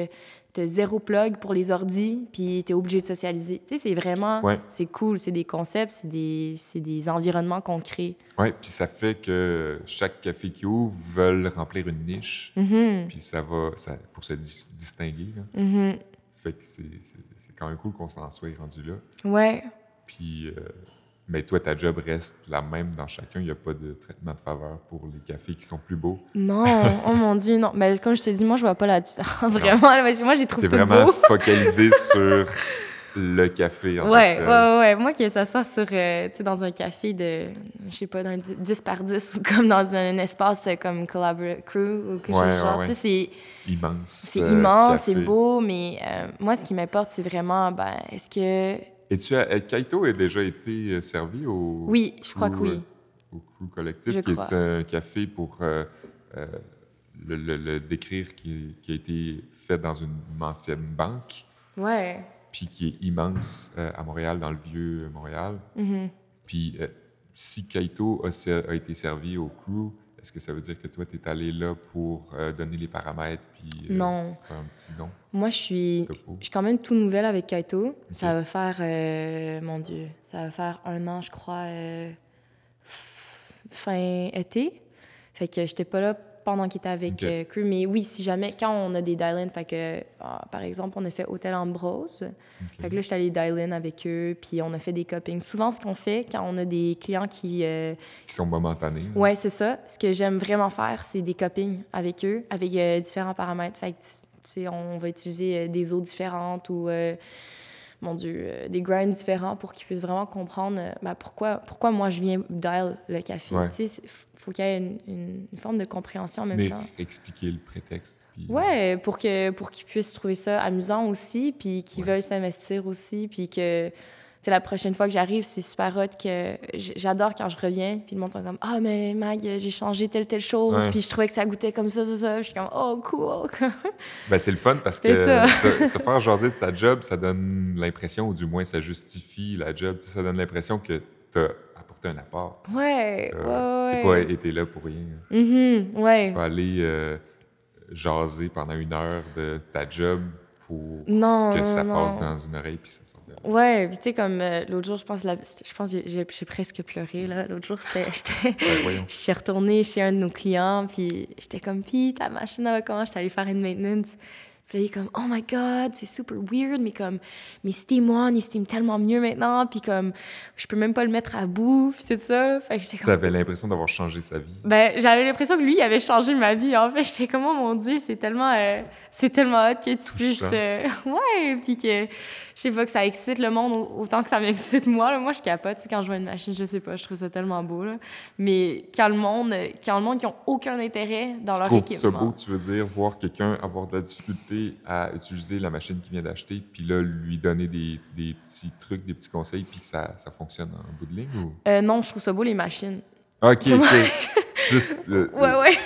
as zéro plug pour les ordis puis tu es obligé de socialiser. Tu sais, c'est vraiment... Ouais. C'est cool. C'est des concepts, c'est des, c'est des environnements qu'on crée. Ouais, puis ça fait que chaque café qui ouvre veulent remplir une niche. Mhm, Puis ça va ça, pour se dis- distinguer. là. mhm. Fait que c'est quand même cool qu'on s'en soit rendu là. Ouais. Puis, euh, Mais toi, ta job reste la même dans chacun. Il n'y a pas de traitement de faveur pour les cafés qui sont plus beaux? Non, oh mon Dieu, non. Mais comme je te dis, moi, je vois pas la différence. Vraiment, moi, j'ai trouvé tout vraiment focalisé sur le café. En ouais, fait, ouais, ouais. Moi, que ça soit sur, euh, tu sais, dans un café de, je sais pas, d'un 10 par 10 ou comme dans un espace euh, comme Collaborate Crew ou quelque chose genre. Tu sais, c'est. Immense. C'est euh, immense, c'est beau, mais moi, ce qui m'importe, c'est vraiment, ben, est-ce que. Et tu as. Kaito a déjà été servi au. Oui, je crois que oui. Au Crew Collectif, qui est un café pour. Le, le, décrire qui, qui, a été fait dans une ancienne banque. Ouais puis qui est immense euh, à Montréal, dans le vieux Montréal. Mm-hmm. Puis euh, si Kaito a, été servi au crew, est-ce que ça veut dire que toi, tu es allé là pour euh, donner les paramètres puis non. faire un petit don? Moi, je suis, je suis quand même tout nouvelle avec Kaito. Ça va faire, mon Dieu, ça va faire un an, je crois, fin été. Fait que j'étais pas là pendant qu'il était avec okay. Euh, mais oui, si jamais, quand on a des dial fait que, ah, par exemple, on a fait Hôtel Ambrose. Fait que là, j'étais allée dial avec eux, puis on a fait des copings. Souvent, ce qu'on fait quand on a des clients qui. Euh, qui sont momentanés. Ouais, c'est ça. Ce que j'aime vraiment faire, c'est des copings avec eux, avec euh, différents paramètres. Fait que, tu sais, on va utiliser des eaux différentes ou mon Dieu, euh, des grinds différents pour qu'ils puissent vraiment comprendre euh, ben, pourquoi, pourquoi moi je viens dial le café. Il faut qu'il y ait une, forme de compréhension en même temps. expliquer le prétexte. Puis... Ouais, pour qu'ils pour qu'ils puissent trouver ça amusant aussi, puis qu'ils veulent s'investir aussi, puis que la prochaine fois que j'arrive, c'est super hot que j'adore quand je reviens. Puis le monde est comme Ah, mais Mag, j'ai changé telle, telle chose. Puis je trouvais que ça goûtait comme ça, ça, ça. Je suis comme Oh, cool. ben, c'est le fun parce que se, faire jaser de sa job, ça donne l'impression, ou du moins ça justifie la job. Ça donne l'impression que tu as apporté un apport. Ouais. Tu n'as pas été là pour rien. Mm-hmm, ouais. Tu pas aller euh, jaser pendant une heure de ta job pour que ça passe dans une oreille puis ça sort de Ouais, puis tu sais, comme euh, l'autre jour, je pense, je pense j'ai, presque pleuré, là. L'autre jour, c'était, j'étais, je suis retournée chez un de nos clients, puis j'étais comme, puis ta machine, elle va comment? J'étais allée faire une maintenance. Puis là, il est comme, oh my god, c'est super weird, mais comme, mes Steam One, ils steam tellement mieux maintenant, puis comme, je peux même pas le mettre à bout, puis tout ça. Fait que j'étais comme. T'avais l'impression d'avoir changé sa vie? Ben, j'avais l'impression que lui, il avait changé ma vie, en fait. J'étais comme, oh mon Dieu, c'est tellement, euh, c'est tellement hot que tu puisses. Euh, ouais, puis que je sais pas, que ça excite le monde autant que ça m'excite moi. Moi, je capote, quand je vois une machine, je sais pas, je trouve ça tellement beau. Là. Mais quand le monde, quand le monde qui ont aucun intérêt dans leur équipement... Tu ça beau, tu veux dire, voir quelqu'un avoir de la difficulté à utiliser la machine qu'il vient d'acheter, puis là, lui donner des, des, petits trucs, des petits conseils, puis que ça, ça fonctionne en bout de ligne? Ou... Euh, non, je trouve ça beau, les machines. OK, OK. Juste... ouais, ouais.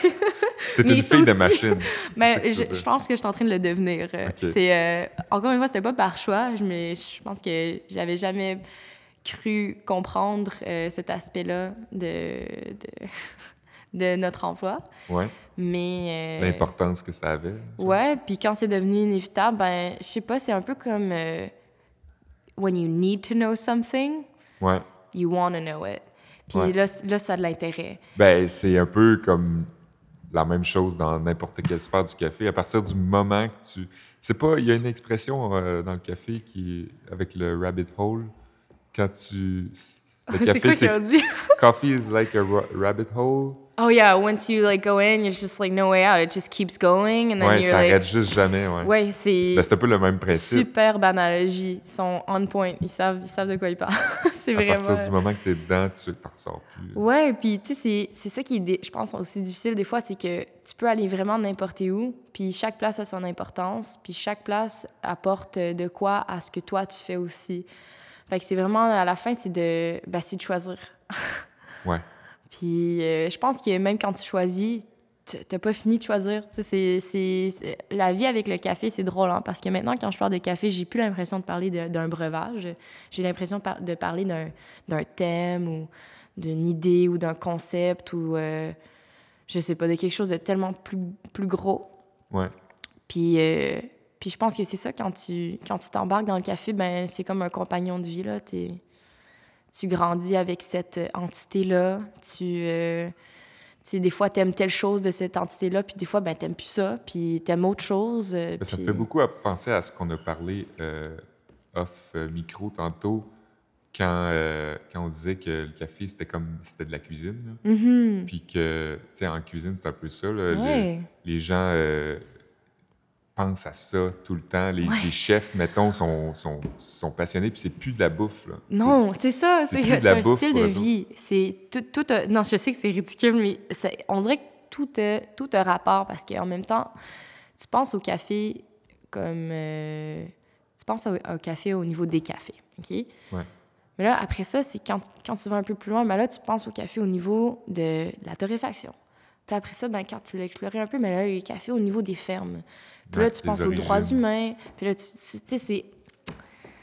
T'es une fille de machine. Mais ben, je, pense que je suis en train de le devenir. C'est euh, encore une fois, c'était pas par choix, mais je pense que j'avais jamais cru comprendre euh, cet aspect-là de, de, notre emploi. Ouais. Mais euh, l'importance que ça avait. Ouais, puis quand c'est devenu inévitable, ben je sais pas, c'est un peu comme when you need to know something. Ouais. You want to know it. Puis là, là, ça a de l'intérêt. Ben, c'est un peu comme la même chose dans n'importe quelle sphère du café. À partir du moment que tu. C'est pas. Il y a une expression euh, dans le café qui avec le rabbit hole. Quand tu. Le café, c'est. Coffee is like a rabbit hole. Oh yeah, once you like go in, there's just like no way out. It just keeps going and then ouais, you're ça like... arrête juste jamais, ouais. Ouais, c'est ben, c'est un peu le même principe. Superbe analogie, ils sont on point, ils savent ils savent de quoi ils parlent. c'est vraiment À partir du moment que tu es dedans, tu ne ressors plus. Ouais, puis tu sais c'est ça qui est je pense aussi difficile des fois, c'est que tu peux aller vraiment n'importe où, puis chaque place a son importance, puis chaque place apporte de quoi à ce que toi tu fais aussi. Fait que c'est vraiment à la fin c'est de ben, c'est de choisir. ouais. Puis euh, je pense que même quand tu choisis, t'as pas fini de choisir. C'est, c'est, La vie avec le café, c'est drôle, hein, parce que maintenant, quand je parle de café, j'ai plus l'impression de parler d'un breuvage. J'ai l'impression de parler d'un, thème ou d'une idée ou d'un concept ou, euh, je sais pas, de quelque chose de tellement plus, plus gros. Ouais. Puis, euh, puis je pense que c'est ça, quand tu, quand tu t'embarques dans le café, ben c'est comme un compagnon de vie, là. T'es tu grandis avec cette euh, entité-là, tu, euh, sais, des fois, tu aimes telle chose de cette entité-là, puis des fois, ben, t'aimes plus ça, puis t'aimes autre chose. Euh, Ça me fait beaucoup à penser à ce qu'on a parlé off micro tantôt, quand, euh, quand on disait que le café, c'était comme c'était de la cuisine. Mhm. Puis que, tu sais, en cuisine, c'est un peu ça. là, le- Ouais. les gens euh, pensent à ça tout le temps. Les, Ouais. les chefs, mettons, sont, sont, sont passionnés, puis c'est plus de la bouffe. Là. Non, c'est ça, c'est un bouffe style de vie. C'est tout, tout a- non, je sais que c'est ridicule, mais on dirait que tout a, tout a rapport parce qu'en même temps, tu penses au café comme. euh, tu penses au, au café au niveau des cafés, OK? Ouais. Mais là, après ça, c'est quand, quand tu vas un peu plus loin, ben là, tu penses au café au niveau de la torréfaction. Puis après ça, ben, quand tu l'as exploré un peu, mais là, les cafés au niveau des fermes. Puis là, tu penses aux droits humains. Puis là, tu sais, c'est.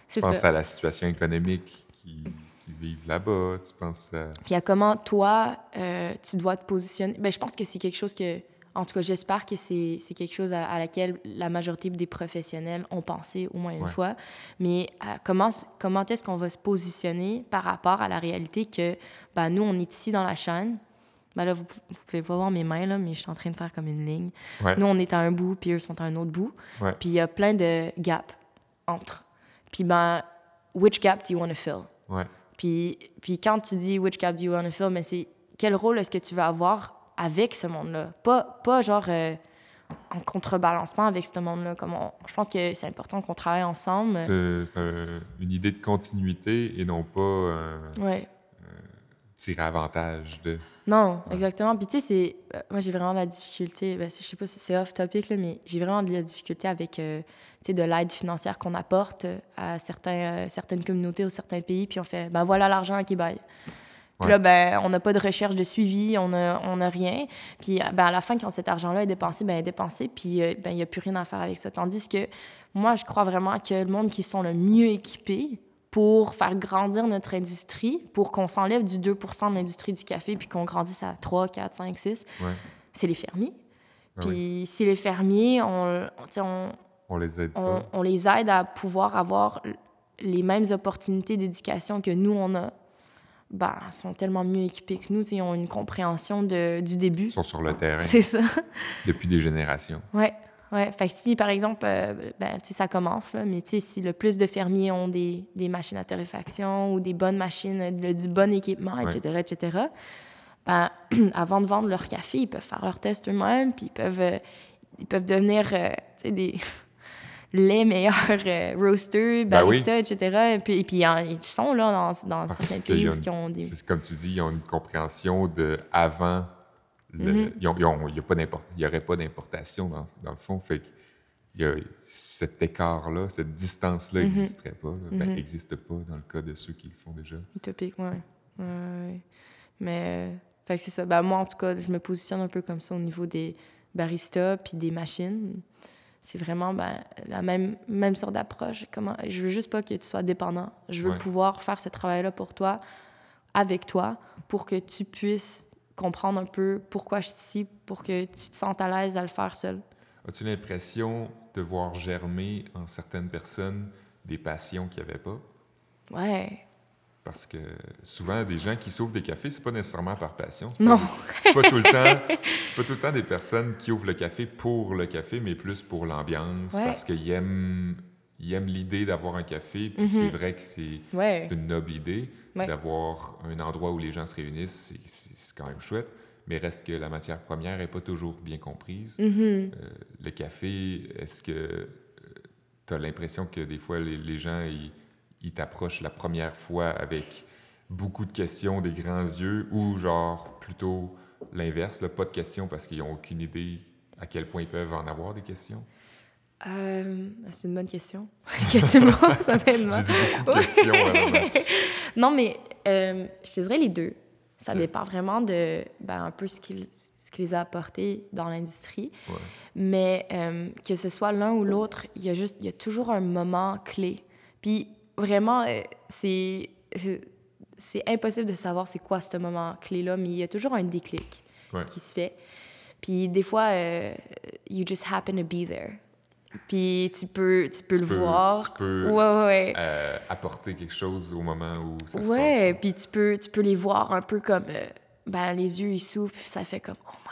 Tu penses ça. à la situation économique qui, qui vivent là-bas. Tu penses à... Puis à comment toi, euh, tu dois te positionner. Ben, je pense que c'est quelque chose que, en tout cas, j'espère que c'est c'est quelque chose à, à laquelle la majorité des professionnels ont pensé au moins une Ouais. fois. Mais euh, comment, comment est-ce qu'on va se positionner par rapport à la réalité que ben, nous, on est ici dans la chaîne. Ben là, vous, vous pouvez pas voir mes mains, là, mais je suis en train de faire comme une ligne. Ouais. Nous, on est à un bout, puis eux sont à un autre bout. Ouais. Puis il y a plein de gaps entre. Puis ben, which gap do you want to fill? Ouais. Puis, puis quand tu dis which gap do you want to fill, mais c'est quel rôle est-ce que tu veux avoir avec ce monde-là? Pas, pas genre euh, en contrebalancement avec ce monde-là. Comme on- je pense que c'est important qu'on travaille ensemble. C'est euh, c'est un- une idée de continuité et non pas euh, Ouais. Tirer avantage de. Non, exactement. Puis tu sais, c'est... euh, moi, j'ai vraiment la difficulté... Ben, je sais pas si c'est off-topic, mais j'ai vraiment de la difficulté avec, euh, tu sais, de l'aide financière qu'on apporte euh, à certains, euh, certaines communautés ou certains pays, puis on fait, ben voilà l'argent, OK, bye. Puis Ouais. là, ben, on n'a pas de recherche de suivi, on n'a on a rien. Puis ben, à la fin, quand cet argent-là est dépensé, ben, il est dépensé, puis euh, ben, il n'y a plus rien à faire avec ça. Tandis que moi, je crois vraiment que le monde qui sont le mieux équipés pour faire grandir notre industrie, pour qu'on s'enlève du 2% de l'industrie du café, puis qu'on grandisse à 3, 4, 5, 6, Ouais. c'est les fermiers. Ah Puis si les fermiers, on, on, les aide on, pas. on les aide à pouvoir avoir les mêmes opportunités d'éducation que nous, on a, ben, ils sont tellement mieux équipés que nous, ils ont une compréhension de, du début. Ils sont sur le terrain C'est ça. depuis des générations. Ouais, ouais. Fait que si, par exemple, euh, ben, tu sais, ça commence, là, mais tu sais, si le plus de fermiers ont des, des machines à torréfaction ou des bonnes machines, le- du bon équipement, Ouais. etc., etc., ben, avant de vendre leur café, ils peuvent faire leurs tests eux-mêmes, puis ils peuvent, euh, ils peuvent devenir, euh, tu sais, des... les meilleurs roasters, Ben oui. baristas, etc. Et puis, et puis ils sont là dans, dans Parce certains pays ils ont des... C'est comme tu dis, ils ont une compréhension de avant. Il n'y aurait pas d'importation dans, dans le fond. Fait que y a cet écart-là, cette distance-là Mhm. n'existerait pas. là. Ben, Mhm. n'existe pas dans le cas de ceux qui le font déjà. Utopique, ouais. Ouais. Mais, euh, fait que c'est ça. Ben, moi, en tout cas, je me positionne un peu comme ça au niveau des baristas puis des machines. C'est vraiment ben, la même, même sorte d'approche. Comment, je veux juste pas que tu sois dépendant. Je veux Ouais. pouvoir faire ce travail-là pour toi, avec toi, pour que tu puisses comprendre un peu pourquoi je suis ici, pour que tu te sentes à l'aise à le faire seul. As-tu l'impression de voir germer en certaines personnes des passions qu'il n'y avait pas? Ouais. Parce que souvent, des gens qui s'ouvrent des cafés, c'est pas nécessairement par passion. Non. C'est pas tout le temps. C'est pas tout le temps des personnes qui ouvrent le café pour le café, mais plus pour l'ambiance, Ouais. parce qu'ils aiment, ils aiment l'idée d'avoir un café. Puis Mhm. c'est vrai que c'est Ouais. une noble idée Ouais. d'avoir un endroit où les gens se réunissent. c'est- quand même chouette. Mais reste que la matière première n'est pas toujours bien comprise. Mhm. Euh, le café, est-ce que tu as l'impression que des fois, les, les gens, ils, t'approchent la première fois avec beaucoup de questions, des grands yeux, ou genre plutôt l'inverse, pas de questions parce qu'ils n'ont aucune idée à quel point ils peuvent en avoir des questions? Euh, c'est une bonne question. Effectivement, ça m'aide. Alors, Non, mais euh, je te dirais les deux. Ça dépend vraiment de ben, un peu ce qui, ce a apportés dans l'industrie. Ouais. Mais euh, que ce soit l'un ou l'autre, il y a juste, il y a toujours un moment clé. Puis vraiment, c'est, impossible de savoir c'est quoi ce moment clé-là, mais il y a toujours un déclic Ouais. qui se fait. Puis des fois, you just happen to be there. Puis tu peux, tu peux Tu le peux- voir. Tu peux Ouais, ouais, ouais. euh, apporter quelque chose au moment où ça se Ouais, passe. puis tu peux, tu peux les voir un peu comme. euh, ben, les yeux, ils s'ouvrent, puis ça fait comme Oh.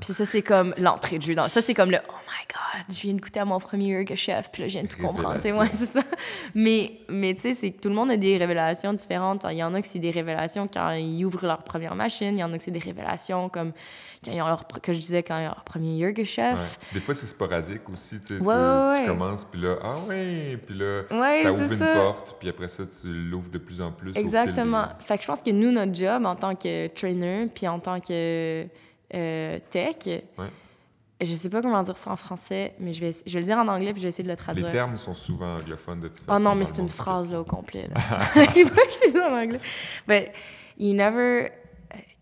Puis ça, c'est comme l'entrée de jeu. Dans... Ça, c'est comme le Oh my God. je viens de goûter à mon premier burger chef, puis là, je viens de tout comprendre. Tu ouais, c'est ça. Mais, mais tu sais, c'est que tout le monde a des révélations différentes. Il y en a que c'est des révélations quand ils ouvrent leur première machine. Il y en a que c'est des révélations comme quand ils ont leur, que je disais, quand ils ont leur premier burger Ouais. chef. Des fois, c'est sporadique aussi. Tu, sais, tu- Ouais, tu ouais. commences, puis là, ah ouais, puis là, ça ouvre une ça. porte, puis après ça, tu l'ouvres de plus en plus. au fil Exactement. des- Fait que je pense que nous, notre job en tant que trainer, puis en tant que euh, tech, je sais pas comment dire ça en français, mais je vais, je vais le dire en anglais, puis je vais essayer de le Les traduire. termes sont souvent anglophones de toute façon. Oh non, mais c'est une phrase là au complet. Là. Je dise ça en anglais. But you never,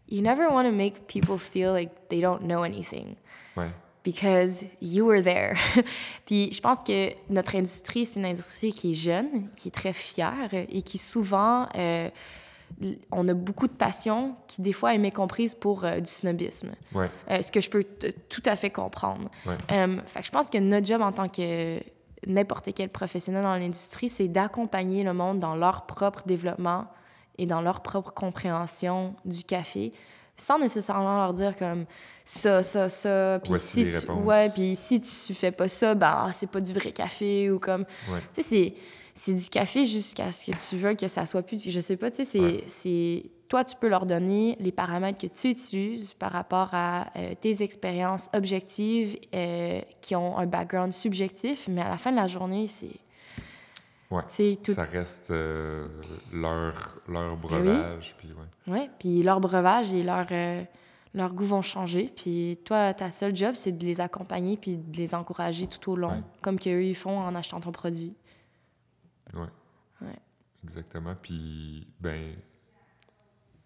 you never want to make people feel like they don't know anything Ouais. because you were there. Puis je pense que notre industrie, c'est une industrie qui est jeune, qui est très fière et qui souvent, euh, on a beaucoup de passion qui des fois est mécomprise pour euh, du snobisme. Ouais. Euh, ce que je peux tout à fait comprendre. Ouais. Euh, fait que je pense que notre job en tant que n'importe quel professionnel dans l'industrie, c'est d'accompagner le monde dans leur propre développement et dans leur propre compréhension du café, sans nécessairement leur dire comme ça, ça, ça, puis si tu, ouais, si tu fais pas ça, ben ah, c'est pas du vrai café ou comme, Ouais. tu sais, c'est c'est du café jusqu'à ce que tu veux que ça soit plus, je sais pas, tu sais, c'est Ouais. c'est toi tu peux leur donner les paramètres que tu utilises par rapport à euh, tes expériences objectives euh, qui ont un background subjectif, mais à la fin de la journée, c'est Ouais. tout Ça reste euh, leur, leur Ben oui. breuvage, puis ouais. Ouais, puis leur breuvage et leur, euh, leur goût vont changer. Puis toi, ta seule job, c'est de les accompagner puis de les encourager tout au long, Ouais. comme qu'eux, ils font en achetant ton produit. Ouais. Ouais. Exactement. Puis, ben,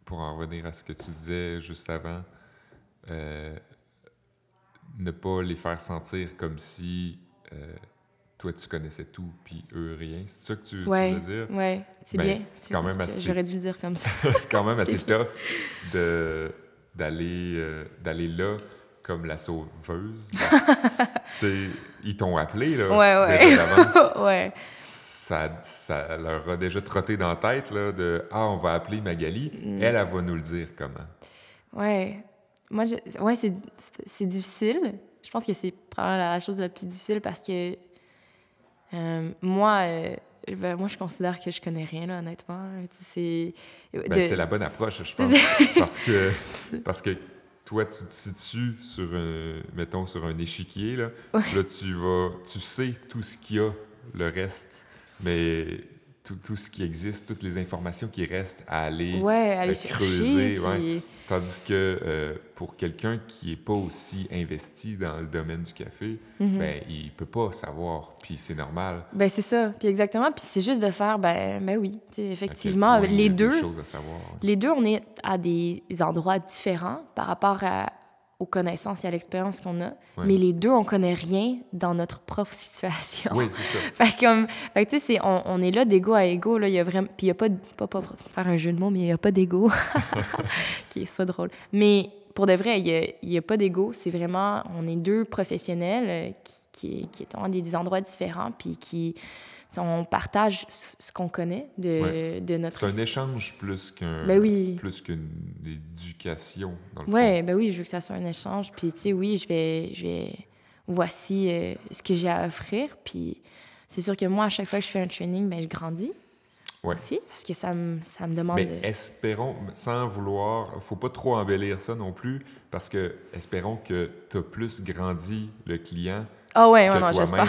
pour en revenir à ce que tu disais juste avant, euh, ne pas les faire sentir comme si euh, toi tu connaissais tout, puis eux rien. C'est ça que tu, veux dire? ouais, c'est Ben, bien. c'est quand même assez- J'aurais dû le dire comme ça. c'est quand même assez tough de d'aller euh, là comme la sauveuse. tu sais, ils t'ont appelé là, Ouais, ouais. ouais. Ça, ça leur a déjà trotté dans la tête là, de Ah, on va appeler Magali. Mm. Elle, elle va nous le dire comment. Ouais. Moi, je... ouais, c'est difficile. Je pense que c'est probablement la chose la plus difficile parce que euh, moi, euh, ben, moi, je considère que je connais rien, là, honnêtement. C'est Ben, de- la bonne approche, je pense. parce, que, parce que toi, tu te situes sur un, mettons, sur un échiquier. Là, là tu, vas, tu sais tout ce qu'il y a, le reste, mais tout, tout ce qui existe, toutes les informations qui restent à aller. Ouais, aller euh, chercher. creuser, puis-. Tandis que euh, pour quelqu'un qui n'est pas aussi investi dans le domaine du café, Mhm. ben, il peut pas savoir, puis c'est normal. Ben, c'est ça. Puis exactement. Puis c'est juste de faire, ben, ben oui. Effectivement, les deux, choses à savoir. ouais. les deux, on est à des endroits différents par rapport à- aux connaissances et à l'expérience qu'on a. Ouais. Mais les deux, on connaît rien dans notre propre situation. Oui, c'est ça. Fait que comme, fait tu sais, on, on est là d'égo à égo, là, il y a vraiment, puis il y a pas, pas, pas faire un jeu de mots, mais il y a pas d'égo. ok, c'est pas drôle. Mais pour de vrai, il y a, a pas d'égo, c'est vraiment, on est deux professionnels euh, qui, qui, qui sont à des endroits différents, puis qui, on partage ce qu'on connaît de, de notre... C'est un échange plus qu'un Ben oui. plus qu'une éducation, dans le Ouais, ben oui, je veux que ça soit un échange. Puis, tu sais, oui, je vais, je vais... Voici euh, ce que j'ai à offrir. Puis, c'est sûr que moi, à chaque fois que je fais un training, ben je grandis Ouais. aussi, parce que ça me, ça me demande... Mais de- espérons, sans vouloir, faut pas trop embellir ça non plus, parce que espérons que tu as plus grandi le client Ah ouais, que ouais, non, j'espère.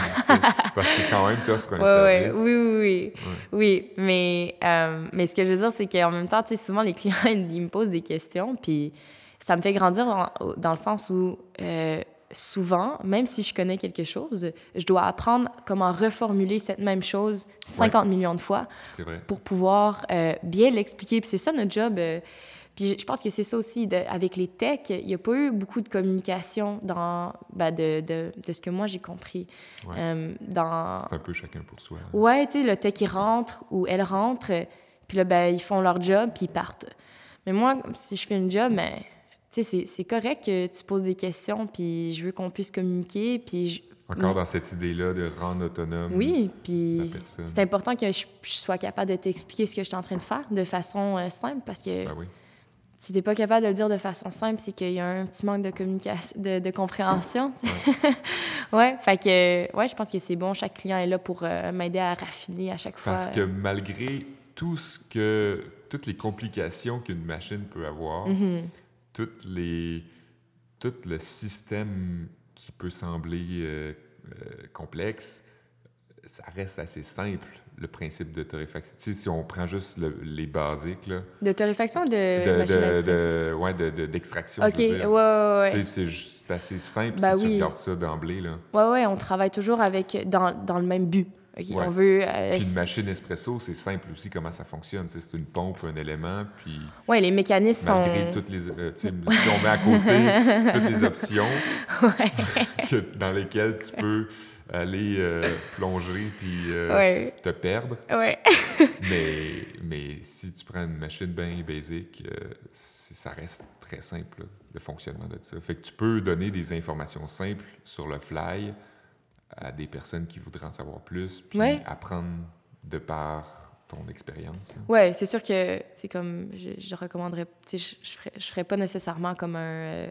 parce que quand même, tu offres un Ouais, ouais, service. oui, oui, oui. Ouais. Oui, mais, euh, mais ce que je veux dire, c'est qu'en même temps, tu sais, souvent, les clients, ils me posent des questions, puis ça me fait grandir en- dans le sens où, euh, souvent, même si je connais quelque chose, je dois apprendre comment reformuler cette même chose 50 millions de fois pour pouvoir euh, bien l'expliquer. Puis c'est ça notre job. Puis je- pense que c'est ça aussi, de- avec les techs, il n'y a pas eu beaucoup de communication dans, ben, de, de, de ce que moi j'ai compris. Ouais. Euh, dans... C'est un peu chacun pour soi. Ouais, tu sais, le tech, il rentre ou elle rentre, puis là, ben, ils font leur job, puis ils partent. Mais moi, si je fais une job, ben, tu sais, c'est- correct que tu poses des questions, puis je veux qu'on puisse communiquer, puis je- Encore dans cette idée-là de rendre autonome oui, puis c'est important que je, je sois capable de t'expliquer ce que je suis en train de faire de façon euh, simple, parce que, Ben oui. Tu si t'es pas capable de le dire de façon simple, c'est qu'il y a un petit manque de communication, de, de compréhension. ouais, fait que, ouais, je pense que c'est bon. Chaque client est là pour euh, m'aider à raffiner à chaque fois. Parce que malgré tout ce que, toutes les complications qu'une machine peut avoir, Mhm. toutes les, tout le système qui peut sembler euh, euh, complexe, ça reste assez simple, le principe de torréfaction. Tu sais, si on prend juste le- les basiques, là, De torréfaction de, de, machine à de, espresso? de- ouais, de- de- d'extraction, OK, je veux ouais, dire. ouais, ouais. Tu sais, C'est juste- assez simple Ben si tu oui. regardes ça d'emblée. Là. Ouais, ouais, on travaille toujours avec, dans, dans le même but. OK, Ouais. On veut... euh, Puis une machine espresso, c'est simple aussi comment ça fonctionne. Tu C'est une pompe, un élément, puis ouais, les mécanismes malgré sont... toutes les... euh, tu si on met à côté toutes les options que- dans lesquelles tu peux aller euh, plonger puis euh, Ouais, te perdre, ouais. mais, mais si tu prends une machine bien basique, euh, ça reste très simple, là, le fonctionnement de ça. Fait que tu peux donner des informations simples sur le fly à des personnes qui voudraient en savoir plus, puis Ouais. apprendre de par ton expérience. là. Ouais, c'est sûr que, c'est comme, je, je recommanderais, je, je, ferais, je ferais pas nécessairement comme un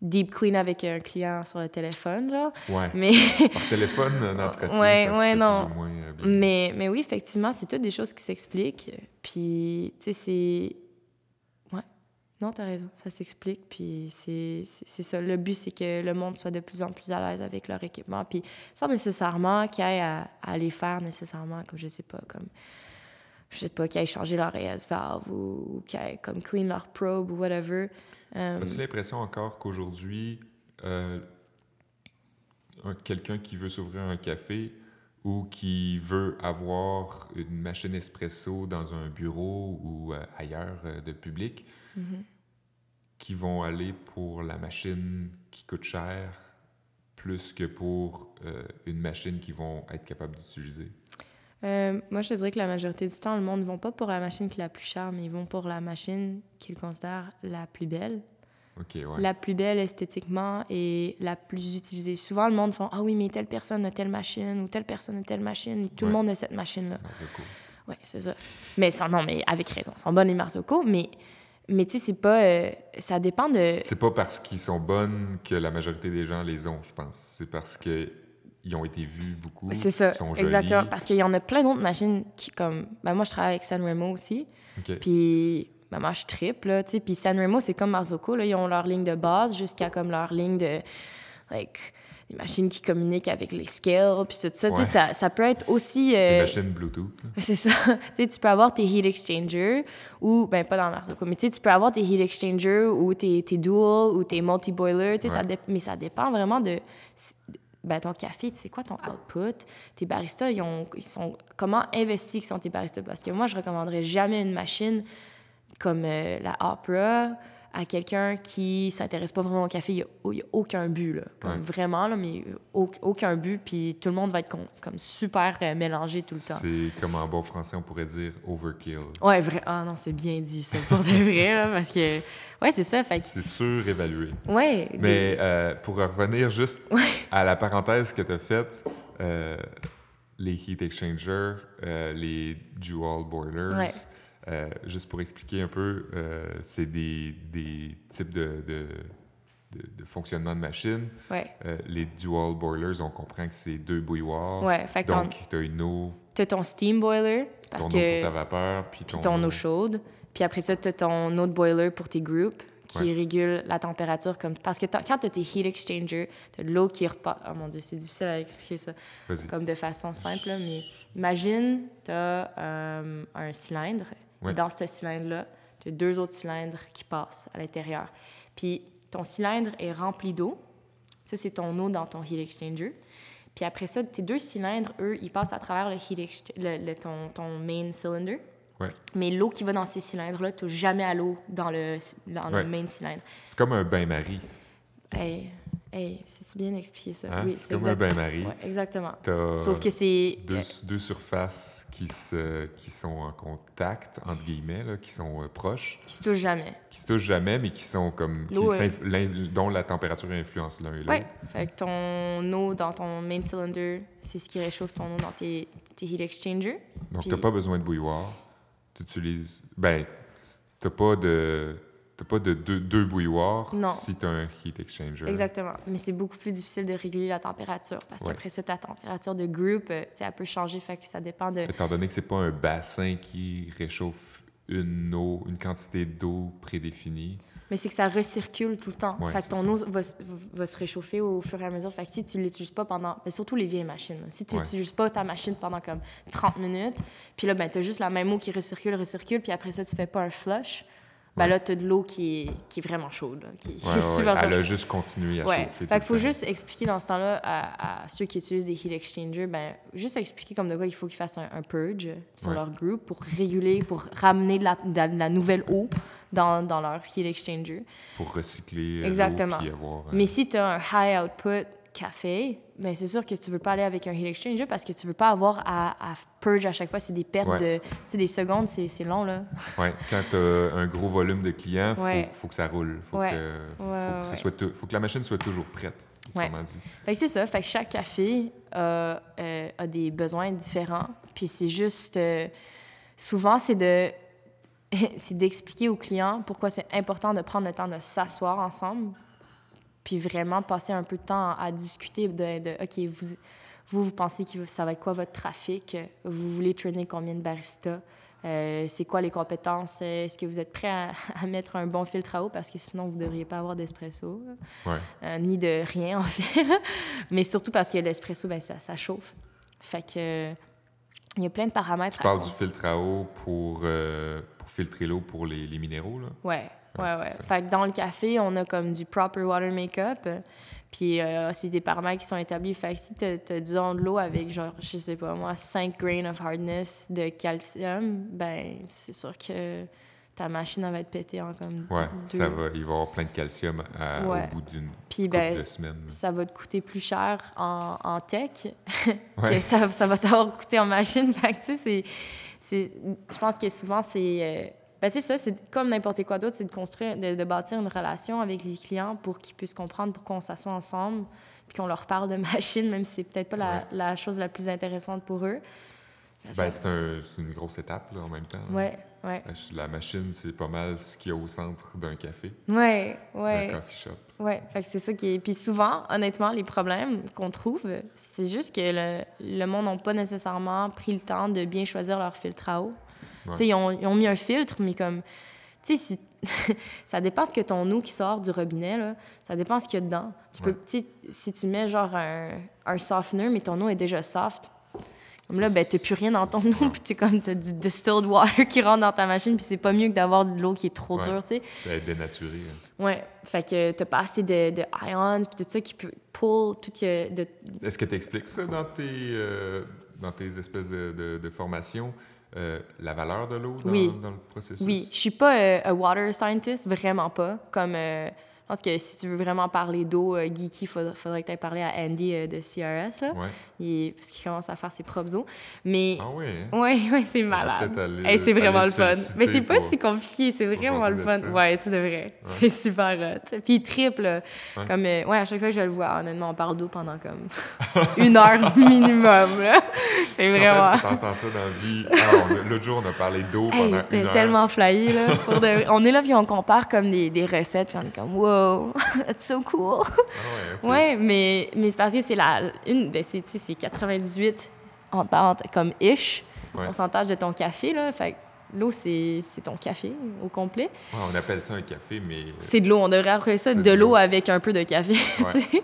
deep clean avec un client sur le téléphone, genre. Ouais. Mais, Par téléphone, un entretien, Ouais, ça ouais, non. plus ou moins euh, bien. mais, mais oui, effectivement, c'est toutes des choses qui s'expliquent. Puis, tu sais, c'est... Ouais. Non, t'as raison, ça s'explique. Puis c'est ça. Le but, c'est que le monde soit de plus en plus à l'aise avec leur équipement. Puis sans nécessairement qu'ils aient à, à les faire nécessairement, comme je sais pas, comme... Je sais pas, qu'ils aient changé leur AS valve ou, ou qu'ils aient comme clean leur probe ou whatever. Euh, As-tu l'impression encore qu'aujourd'hui, euh, un- quelqu'un qui veut s'ouvrir un café ou qui veut avoir une machine espresso dans un bureau ou euh, ailleurs euh, de public, mhm. qui vont aller pour la machine qui coûte cher plus que pour une machine qu'ils vont être capables d'utiliser? Euh, moi, je te dirais que la majorité du temps, le monde ne vont pas pour la machine qui est la plus chère, mais ils vont pour la machine qu'ils considèrent la plus belle. Ouais. La plus belle esthétiquement et la plus utilisée. Souvent, le monde font Ah oui, mais telle personne a telle machine ou telle personne a telle machine tout Ouais. le monde a cette machine-là. Cool. Oui, c'est ça. Mais sans- non, mais avec raison. Ils sont bonnes les Marzocco, mais, mais tu sais, c'est pas. euh, ça dépend de. C'est pas parce qu'ils sont bonnes que la majorité des gens les ont, je pense. C'est parce que ils ont été vus beaucoup. C'est ça, jolis. exactement. Parce qu'il y en a plein d'autres machines qui, comme. Ben, moi, je travaille avec Sanremo aussi. OK. Puis, ben, moi, je triple, là, tu sais. Puis Sanremo, c'est comme Marzocco, là. Ils ont leur ligne de base jusqu'à comme leur ligne de. Like, des machines qui communiquent avec les scales, puis tout ça. Tu sais, ça, ça peut être aussi. Euh, machine Bluetooth. là. c'est ça. tu sais, tu peux avoir tes heat exchangers ou, ben pas dans Marzocco, mais tu sais, tu peux avoir tes heat exchangers ou tes, tes dual ou tes multi-boilers, tu sais, Ouais. mais ça dépend vraiment de, ben, ton café, tu sais quoi, ton output, tes baristas, ils, ont, sont, comment investis sont tes baristas? Parce que moi, je recommanderais jamais une machine comme euh, la Opera à quelqu'un qui s'intéresse pas vraiment au café. Il n'y a, il y a aucun but, là. Comme Ouais. vraiment, là, mais au- aucun but. Puis tout le monde va être com- comme super euh, mélangé tout le temps. C'est comme en bon français, on pourrait dire overkill. Ouais, vrai. Ah non, c'est bien dit, ça, pour de vrai, là, parce que... Ouais, c'est ça, fait C'est surévalué. Ouais. des- Mais euh, pour revenir juste à la parenthèse que tu as faite, euh, les heat exchangers, les dual boilers, Ouais. Euh, juste pour expliquer un peu, euh, c'est des, des types de, de, de- de fonctionnement de machine. Ouais, Euh, les dual boilers, on comprend que c'est deux bouilloires. ouais. Fait que Donc, tu as une eau, t'as ton steam boiler, parce ton eau que... pour ta vapeur, puis ton, ton eau chaude. Puis après ça, t'as ton autre boiler pour tes groupes qui Ouais. régule la température. comme Parce que quand t'as tes heat exchangers, t'as de l'eau qui repart... Oh mon Dieu, c'est difficile à expliquer ça comme de façon simple, là, mais imagine, t'as euh, un cylindre. Dans ce cylindre-là, t'as deux autres cylindres qui passent à l'intérieur. Puis ton cylindre est rempli d'eau. Ça, c'est ton eau dans ton heat exchanger. Puis après ça, tes deux cylindres, eux, ils passent à travers le heat le, le- ton, ton main cylinder. Ouais. Mais l'eau qui va dans ces cylindres-là, tu jamais à l'eau dans le, dans Ouais. le main cylindre. C'est comme un bain-marie. Hey, hey, c'est-tu bien expliqué ça? hein? Oui, c'est comme un bain-marie. Ouais, exactement. Sauf que c'est... deux, deux surfaces qui, se, qui sont en contact, entre guillemets, là, qui sont euh, proches, qui se touchent jamais. qui se touchent jamais, mais qui sont comme. qui euh, dont la température influence l'un et l'autre. Ouais. Fait que ton eau dans ton main cylinder, c'est ce qui réchauffe ton eau dans tes, tes heat exchangers. Donc, Puis- t'as pas besoin de bouilloire. Tu utilises. Ben, t'as pas de. T'as pas de deux, deux bouilloires Non. si t'as un heat exchanger. Exactement. Mais c'est beaucoup plus difficile de réguler la température parce Ouais. qu'après ça, ta température de groupe, euh, tu elle peut changer. Fait que ça dépend de. Étant donné que c'est pas un bassin qui réchauffe une eau, une quantité d'eau prédéfinie. Mais c'est que ça recircule tout le temps. Ouais, fait que ton ça. eau va, va se réchauffer au fur et à mesure. Fait que si tu l'utilises pas pendant... Mais surtout les vieilles machines. Si tu Ouais. n'utilises pas ta machine pendant comme 30 minutes, puis là, ben, tu as juste la même eau qui recircule, recircule, puis après ça, tu fais pas un flush, ben là, tu as de l'eau qui est, qui est vraiment chaude, là, qui, qui Ouais, est ouais, super, elle super a juste continué à Ouais. chauffer. Fait qu'il faut juste expliquer dans ce temps-là à, à ceux qui utilisent des heat exchangers, ben, juste expliquer comme de quoi il faut qu'ils fassent un, un purge sur leur groupe pour réguler, pour ramener de la, de nouvelle eau dans, dans leur heat exchanger. Pour recycler euh, Exactement. puis avoir... euh, Mais si tu as un high output café, ben c'est sûr que tu veux pas aller avec un heat exchanger parce que tu veux pas avoir à, à purge à chaque fois. C'est des pertes Ouais. de... Tu sais, des secondes, c'est long, là. Ouais, quand tu as un gros volume de clients, il Ouais. faut, que ça roule. faut, Ouais. que, faut, que ce ouais. soit tou- faut que la machine soit toujours prête, autrement dit. Fait que c'est ça. Fait que chaque café a, euh, a des besoins différents. Puis c'est juste... euh, souvent, c'est de... c'est d'expliquer aux clients pourquoi c'est important de prendre le temps de s'asseoir ensemble puis vraiment passer un peu de temps à, discuter de, de, OK, vous, vous, vous pensez que ça va être quoi votre trafic? Vous voulez traîner combien de baristas? Euh, c'est quoi les compétences? Est-ce que vous êtes prêt à, à mettre un bon filtre à eau? Parce que sinon, vous ne devriez pas avoir d'espresso. Ouais. Euh, ni de rien, en fait. Mais surtout parce que l'espresso, ben, ça, ça chauffe. Fait que... euh, Il y a plein de paramètres. Tu à parles du filtre à eau pour, euh, pour filtrer l'eau pour les, les minéraux, là? Ouais, Ouais, ouais, ouais. ça. Fait que dans le café, on a comme du proper water makeup. euh, Puis euh, c'est des paramètres qui sont établis. Fait que si tu as, disons, de l'eau avec, genre, je sais pas moi, 5 grains of hardness de calcium, ben c'est sûr que ta machine va être pétée en comme Ouais, deux. ça va, il va y avoir plein de calcium à- Ouais. au bout d'une couple ben, de semaines. ça va te coûter plus cher en, en tech Ouais. que ça, ça va t'avoir coûté en machine. Fait que, tu sais, c'est, je pense que souvent, c'est... euh, ben, c'est ça, c'est comme n'importe quoi d'autre, c'est de construire, de, de bâtir une relation avec les clients pour qu'ils puissent comprendre pourquoi on s'assoit ensemble, puis qu'on leur parle de machine, même si c'est peut-être pas la chose la plus intéressante pour eux. Ben, c'est un- une grosse étape, là, en même temps. ouais, La ch- La machine, c'est pas mal ce qu'il y a au centre d'un café, ouais, d'un ouais. coffee shop. Que c'est ça qui est. Puis souvent, honnêtement, les problèmes qu'on trouve, c'est juste que le, le monde n'a pas nécessairement pris le temps de bien choisir leur filtre à eau. Ouais. Ils ont, ils ont mis un filtre, mais comme. Tu sais, si. ça dépend ce que ton eau qui sort du robinet, là. Ça dépend ce qu'il y a dedans. Tu peux. Ouais. Si tu mets genre un, un softener, mais ton eau est déjà soft. Comme là, ben, t'as plus rien dans ton eau, puis tu comme, t'as du distilled water qui rentre dans ta machine, puis c'est pas mieux que d'avoir de l'eau qui est trop Ouais. dure, tu sais. Elle est dénaturée. là. Ouais, fait que t'as pas assez de, de ions puis tout ça qui peut pull tout que de Est-ce que tu expliques ça dans tes, euh, dans tes espèces de, de, de formations, euh, la valeur de l'eau dans, Oui. dans le processus? Oui, je suis pas euh, un water scientist, vraiment pas. Comme euh, je pense que si tu veux vraiment parler d'eau euh, geeky, faudrait, faudrait que tu parler à Andy euh, de CRS là, Ouais. Il- parce qu'il commence à faire ses propres eaux. Mais Ah ouais. hein? ouais, ouais, c'est malade. Hey, c'est vraiment aller le fun. Mais c'est pas si compliqué, c'est vraiment le fun. ça. Ouais, tu devrais. C'est super hot. Puis il triple. Comme, euh, ouais, à chaque fois que je le vois, honnêtement, on parle d'eau pendant comme une heure minimum. C'est Quand vraiment. est-ce que t'entends ça dans la vie? Ah, L'autre jour, on a parlé d'eau Hey, pendant une c'était heure. tellement flyé, là. pour de vrai. On est là, puis on compare comme des, des recettes, puis on est comme, wow, that's so cool. Ah ouais, mais, mais c'est parce que c'est la. Une, ben, c'est, tu sais, c'est 98 en, comme ish, Ouais. pourcentage de ton café, là. Fait l'eau, c'est, c'est ton café au complet. Ouais, on appelle ça un café, mais C'est de l'eau. On devrait appeler ça C'est de de l'eau avec un peu de café. Ouais.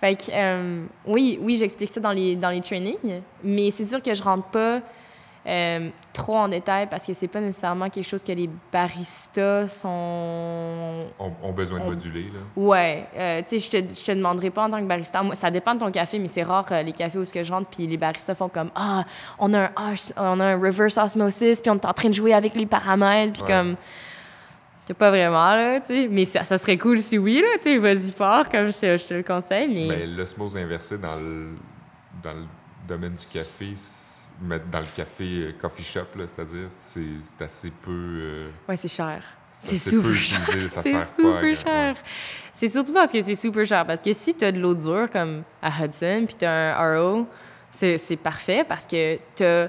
fait que, euh, oui, oui, j'explique ça dans les, dans les trainings, mais c'est sûr que je rentre pas euh, trop en détail parce que c'est pas nécessairement quelque chose que les baristas sont. ont, ont besoin de moduler. Là. Ouais, euh, tu sais, je te, je te demanderai pas en tant que barista. Moi, ça dépend de ton café, mais c'est rare euh, les cafés où ce que je rentre puis les baristas font comme ah, on a un on a un reverse osmosis puis on est en train de jouer avec les paramètres puis Ouais. comme c'est pas vraiment là, tu sais, mais ça, ça serait cool si oui là, tu sais, vas-y fort comme je, te- je te le conseille, mais Ben, l'osmose inversée dans le, dans le domaine du café, mais dans le café euh, coffee shop, c'est-à-dire, c'est c'est assez peu. euh, ouais, c'est cher. C'est super cher. C'est pas super cher. C'est surtout parce que c'est super cher. Parce que si tu as de l'eau dure, comme à Hudson, puis tu as un RO, c'est parfait parce que tu as,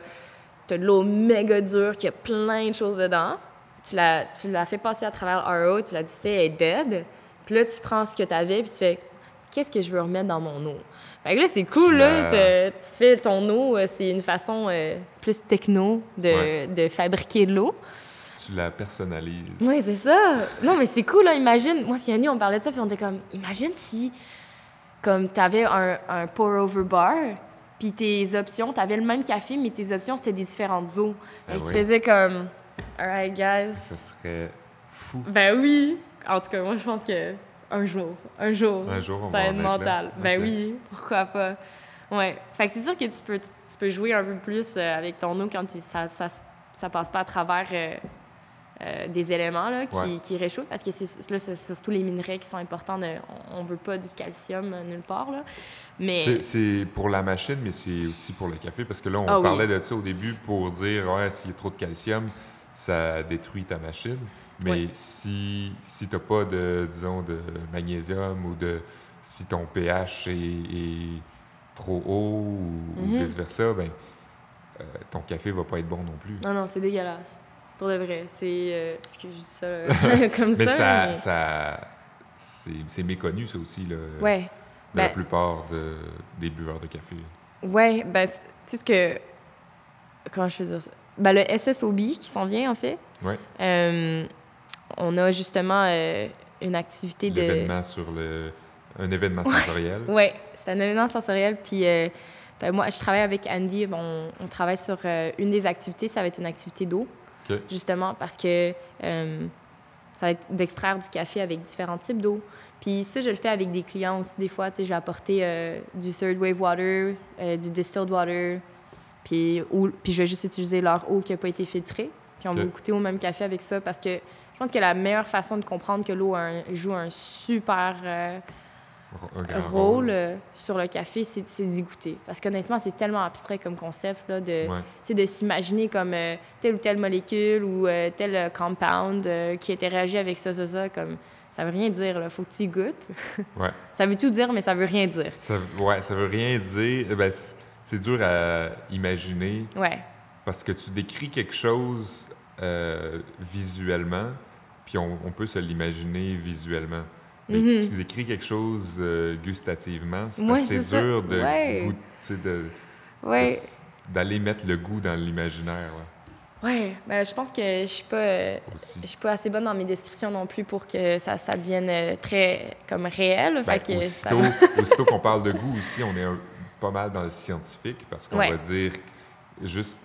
de l'eau méga dure qui a plein de choses dedans. tu l'as, tu l'as fait passer à travers RO, tu l'as dit, elle est dead. Puis là, tu prends ce que tu avais, puis tu fais, qu'est-ce que je veux remettre dans mon eau? Fait que là, c'est cool, là. te- Tu fais ton eau, euh, c'est une façon euh, plus techno de, Ouais. de fabriquer de l'eau. Tu la personnalises. Oui, c'est ça. Non, mais c'est cool, là. Imagine, moi, puis Annie, on parlait de ça, puis on était comme, imagine si, comme, t'avais un, un pour-over bar, puis tes options, t'avais le même café, mais tes options, c'était des différentes eaux. Fait que tu oui. faisais comme, alright, guys. Ça serait fou. Ben oui. En tout cas, moi, je pense que un jour, un jour, Un jour, on ça va être là. mental. Ben oui, pourquoi pas. Ouais. Fait que c'est sûr que tu peux, tu peux jouer un peu plus euh, avec ton eau quand ça, ça, ça passe pas à travers euh, euh, des éléments là, qui, Ouais. qui réchauffent, parce que c'est là, c'est surtout les minerais qui sont importants. de- on, on veut pas du calcium nulle part, là. Mais C'est- pour la machine, mais c'est aussi pour le café, parce que là, on Ah oui. parlait de ça au début pour dire, ouais, s'il y a trop de calcium, ça détruit ta machine. Mais Oui. si, si tu n'as pas de, disons, de magnésium ou de si ton pH est, est trop haut ou, Mhm. vice-versa, ben, euh, ton café va pas être bon non plus. non, non, c'est dégueulasse. Pour de vrai. C'est. euh, excuse, je dis ça euh, comme mais ça. ça, mais- ça c'est méconnu, ça aussi, là, Ouais. de la Ben- plupart de- des buveurs de café. Ouais, ben, tu sais ce que. Comment je fais dire ça? Ben, le SSOB qui s'en vient, en fait. Ouais. Euh, on a justement euh, une activité de. L'événement sur le... Un événement sensoriel. Ouais, c'est un événement sensoriel. Puis euh, ben, moi, je travaille avec Andy. On, on travaille sur euh, une des activités. Ça va être une activité d'eau, justement, parce que ça va être d'extraire du café avec différents types d'eau. Puis ça, je le fais avec des clients aussi. Des fois, tu sais, je vais apporter du third wave water, du distilled water, puis, ou- puis je vais juste utiliser leur eau qui n'a pas été filtrée. Puis on va goûter au même café avec ça parce que pense que la meilleure façon de comprendre que l'eau joue un super euh, Un rôle euh, sur le café, c'est d'y goûter. Parce qu'honnêtement, c'est tellement abstrait comme concept là, de, Ouais. s'imaginer comme euh, telle ou telle molécule ou tel compound qui interagit avec ça, ça, ça. Comme, ça veut rien dire, il faut que tu y goûtes. Ouais. ça veut tout dire, mais ça veut rien dire. Ça, ouais, ça veut rien dire. Eh Ben, c'est- c'est dur à imaginer Ouais, parce que tu décris quelque chose euh, visuellement, puis on, on peut se l'imaginer visuellement. Mais Mhm. tu décris quelque chose euh, gustativement, c'est Ouais, assez dur de Ouais. de- ouais, d'aller mettre le goût dans l'imaginaire ouais, ouais. Ben, je pense que je suis pas... euh, je suis pas assez bonne dans mes descriptions non plus pour que ça, ça devienne euh, très comme réel. Ben, fait que ça- aussitôt, aussitôt qu'on parle de goût aussi, on est un- pas mal dans le scientifique parce qu'on Ouais. va dire juste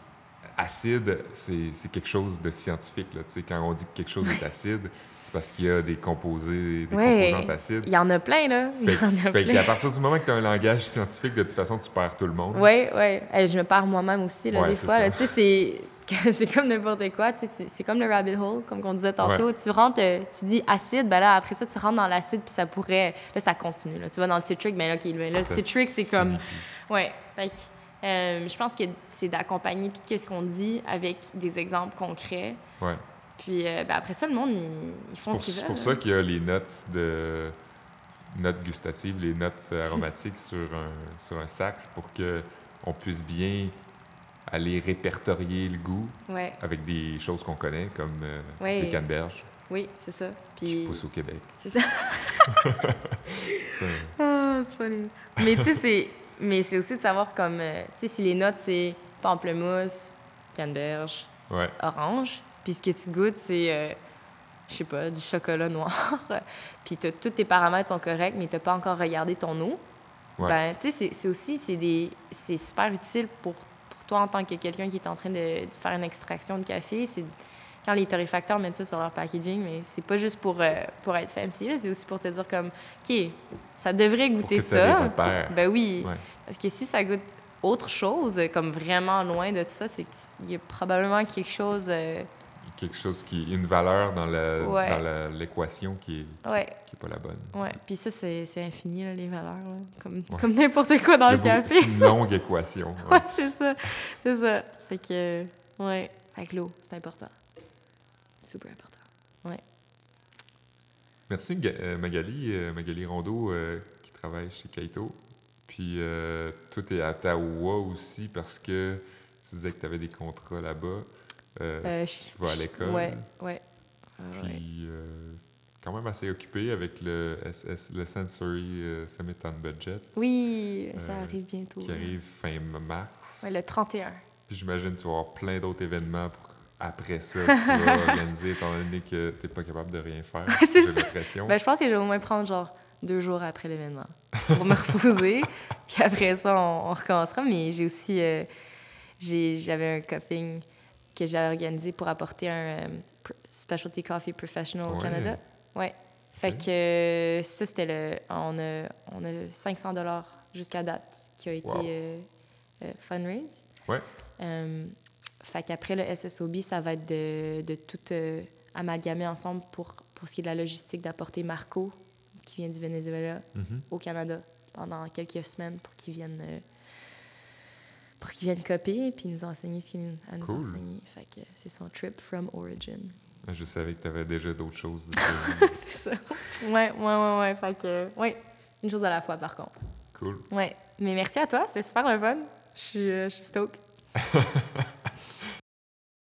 acide, c'est quelque chose de scientifique. Là, quand on dit que quelque chose est acide, c'est parce qu'il y a des composés, des Ouais. composantes acides. Il y en a plein, là. Il Fait, y en a fait plein. qu'à partir du moment que tu as un langage scientifique, de toute façon, tu perds tout le monde. Oui, oui. je me perds moi-même aussi, là, Ouais, des fois. là. Tu sais, c'est... c'est comme n'importe quoi. tu sais, C'est comme le rabbit hole, comme on disait tantôt. Tu rentres, euh, tu dis acide, ben là, après ça, tu rentres dans l'acide, puis ça pourrait... Là, ça continue. Là. Tu vas dans le citric, mais là, OK, là, le citric, c'est comme... Ouais. Fait euh, je pense que c'est d'accompagner tout ce qu'on dit avec des exemples concrets. Ouais. Puis euh, ben, après ça, le monde, ils, ils C'est font pour, ce qu'ils c'est veulent. pour là. ça qu'il y a les notes de notes gustatives, les notes aromatiques sur un, sur un sax pour que on puisse bien aller répertorier le goût Ouais. avec des choses qu'on connaît, comme euh, Ouais. les canneberges Oui, c'est ça. qui Puis... poussent au Québec. C'est ça. C'est un- Ah, c'est funny. Mais tu sais, c'est... Mais c'est aussi de savoir comme... euh, tu sais, si les notes, c'est pamplemousse, canneberge, Ouais, orange, puis ce que tu goûtes, c'est, euh, je sais pas, du chocolat noir, puis tous tes paramètres sont corrects, mais t'as pas encore regardé ton eau, Ouais. ben, tu sais, c'est- c'est aussi, c'est des... C'est super utile pour, pour toi en tant que quelqu'un qui est en train de, de faire une extraction de café, c'est... Quand les torréfacteurs mettent ça sur leur packaging, mais c'est pas juste pour, euh, pour être fancy, c'est aussi pour te dire comme, OK, ça devrait pour goûter que ça. Ben oui. Ouais. Parce que si ça goûte autre chose, euh, comme vraiment loin de ça, c'est qu'il y a probablement quelque chose. euh, Quelque chose qui une valeur dans Ouais. l'équation qui est, Ouais, qui est pas la bonne. ouais. Puis ça, c'est infini, là, les valeurs. là. Comme, Ouais. comme n'importe quoi dans le café. C'est une longue équation. ouais, c'est ça. C'est ça. Fait que, euh, ouais. Fait que l'eau, c'est important. Super important. Merci Ga- euh, Magali, euh, Magali Rondeau euh, qui travaille chez Kaito. Puis euh, toi, tu es à Ottawa aussi parce que tu disais que tu avais des contrats là-bas. euh, Euh, tu vas à l'école. Ouais, ouais. Ah, ouais. Puis, euh, quand même assez occupé avec le, SS, le Sensory euh, Summit on Budget. Oui, ça Euh, arrive bientôt. Qui arrive fin mars. Ouais, le 31. Puis j'imagine que tu vas avoir plein d'autres événements pour- après ça tu vas organiser, étant donné que tu n'es pas capable de rien faire. C'est ça. Ben, je pense que je vais au moins prendre genre deux jours après l'événement pour me reposer. Puis après ça, on, on recommencera. Mais j'ai aussi. euh, J'avais un cupping que j'ai organisé pour apporter un euh, Specialty Coffee Professional au Ouais. Canada. Ouais. Fait que ça, c'était le. On a, on a 500 jusqu'à date qui a été Wow. euh, euh, fundraise. Ouais. Fait qu'après le SSOB, ça va être de, de tout euh, amalgamer ensemble pour, pour ce qui est de la logistique, d'apporter Marco, qui vient du Venezuela, Mhm. au Canada pendant quelques semaines pour qu'il vienne, euh, pour qu'il vienne copier et puis nous enseigner ce qu'il nous- a nous Cool. enseigné. Fait que c'est son trip from origin. Je savais que tu avais déjà d'autres choses. c'est ça. Ouais, ouais, ouais, ouais. Fait que, ouais, une chose à la fois par contre. cool. Ouais. Mais merci à toi, c'était super le fun. Je suis, euh, je suis stoked.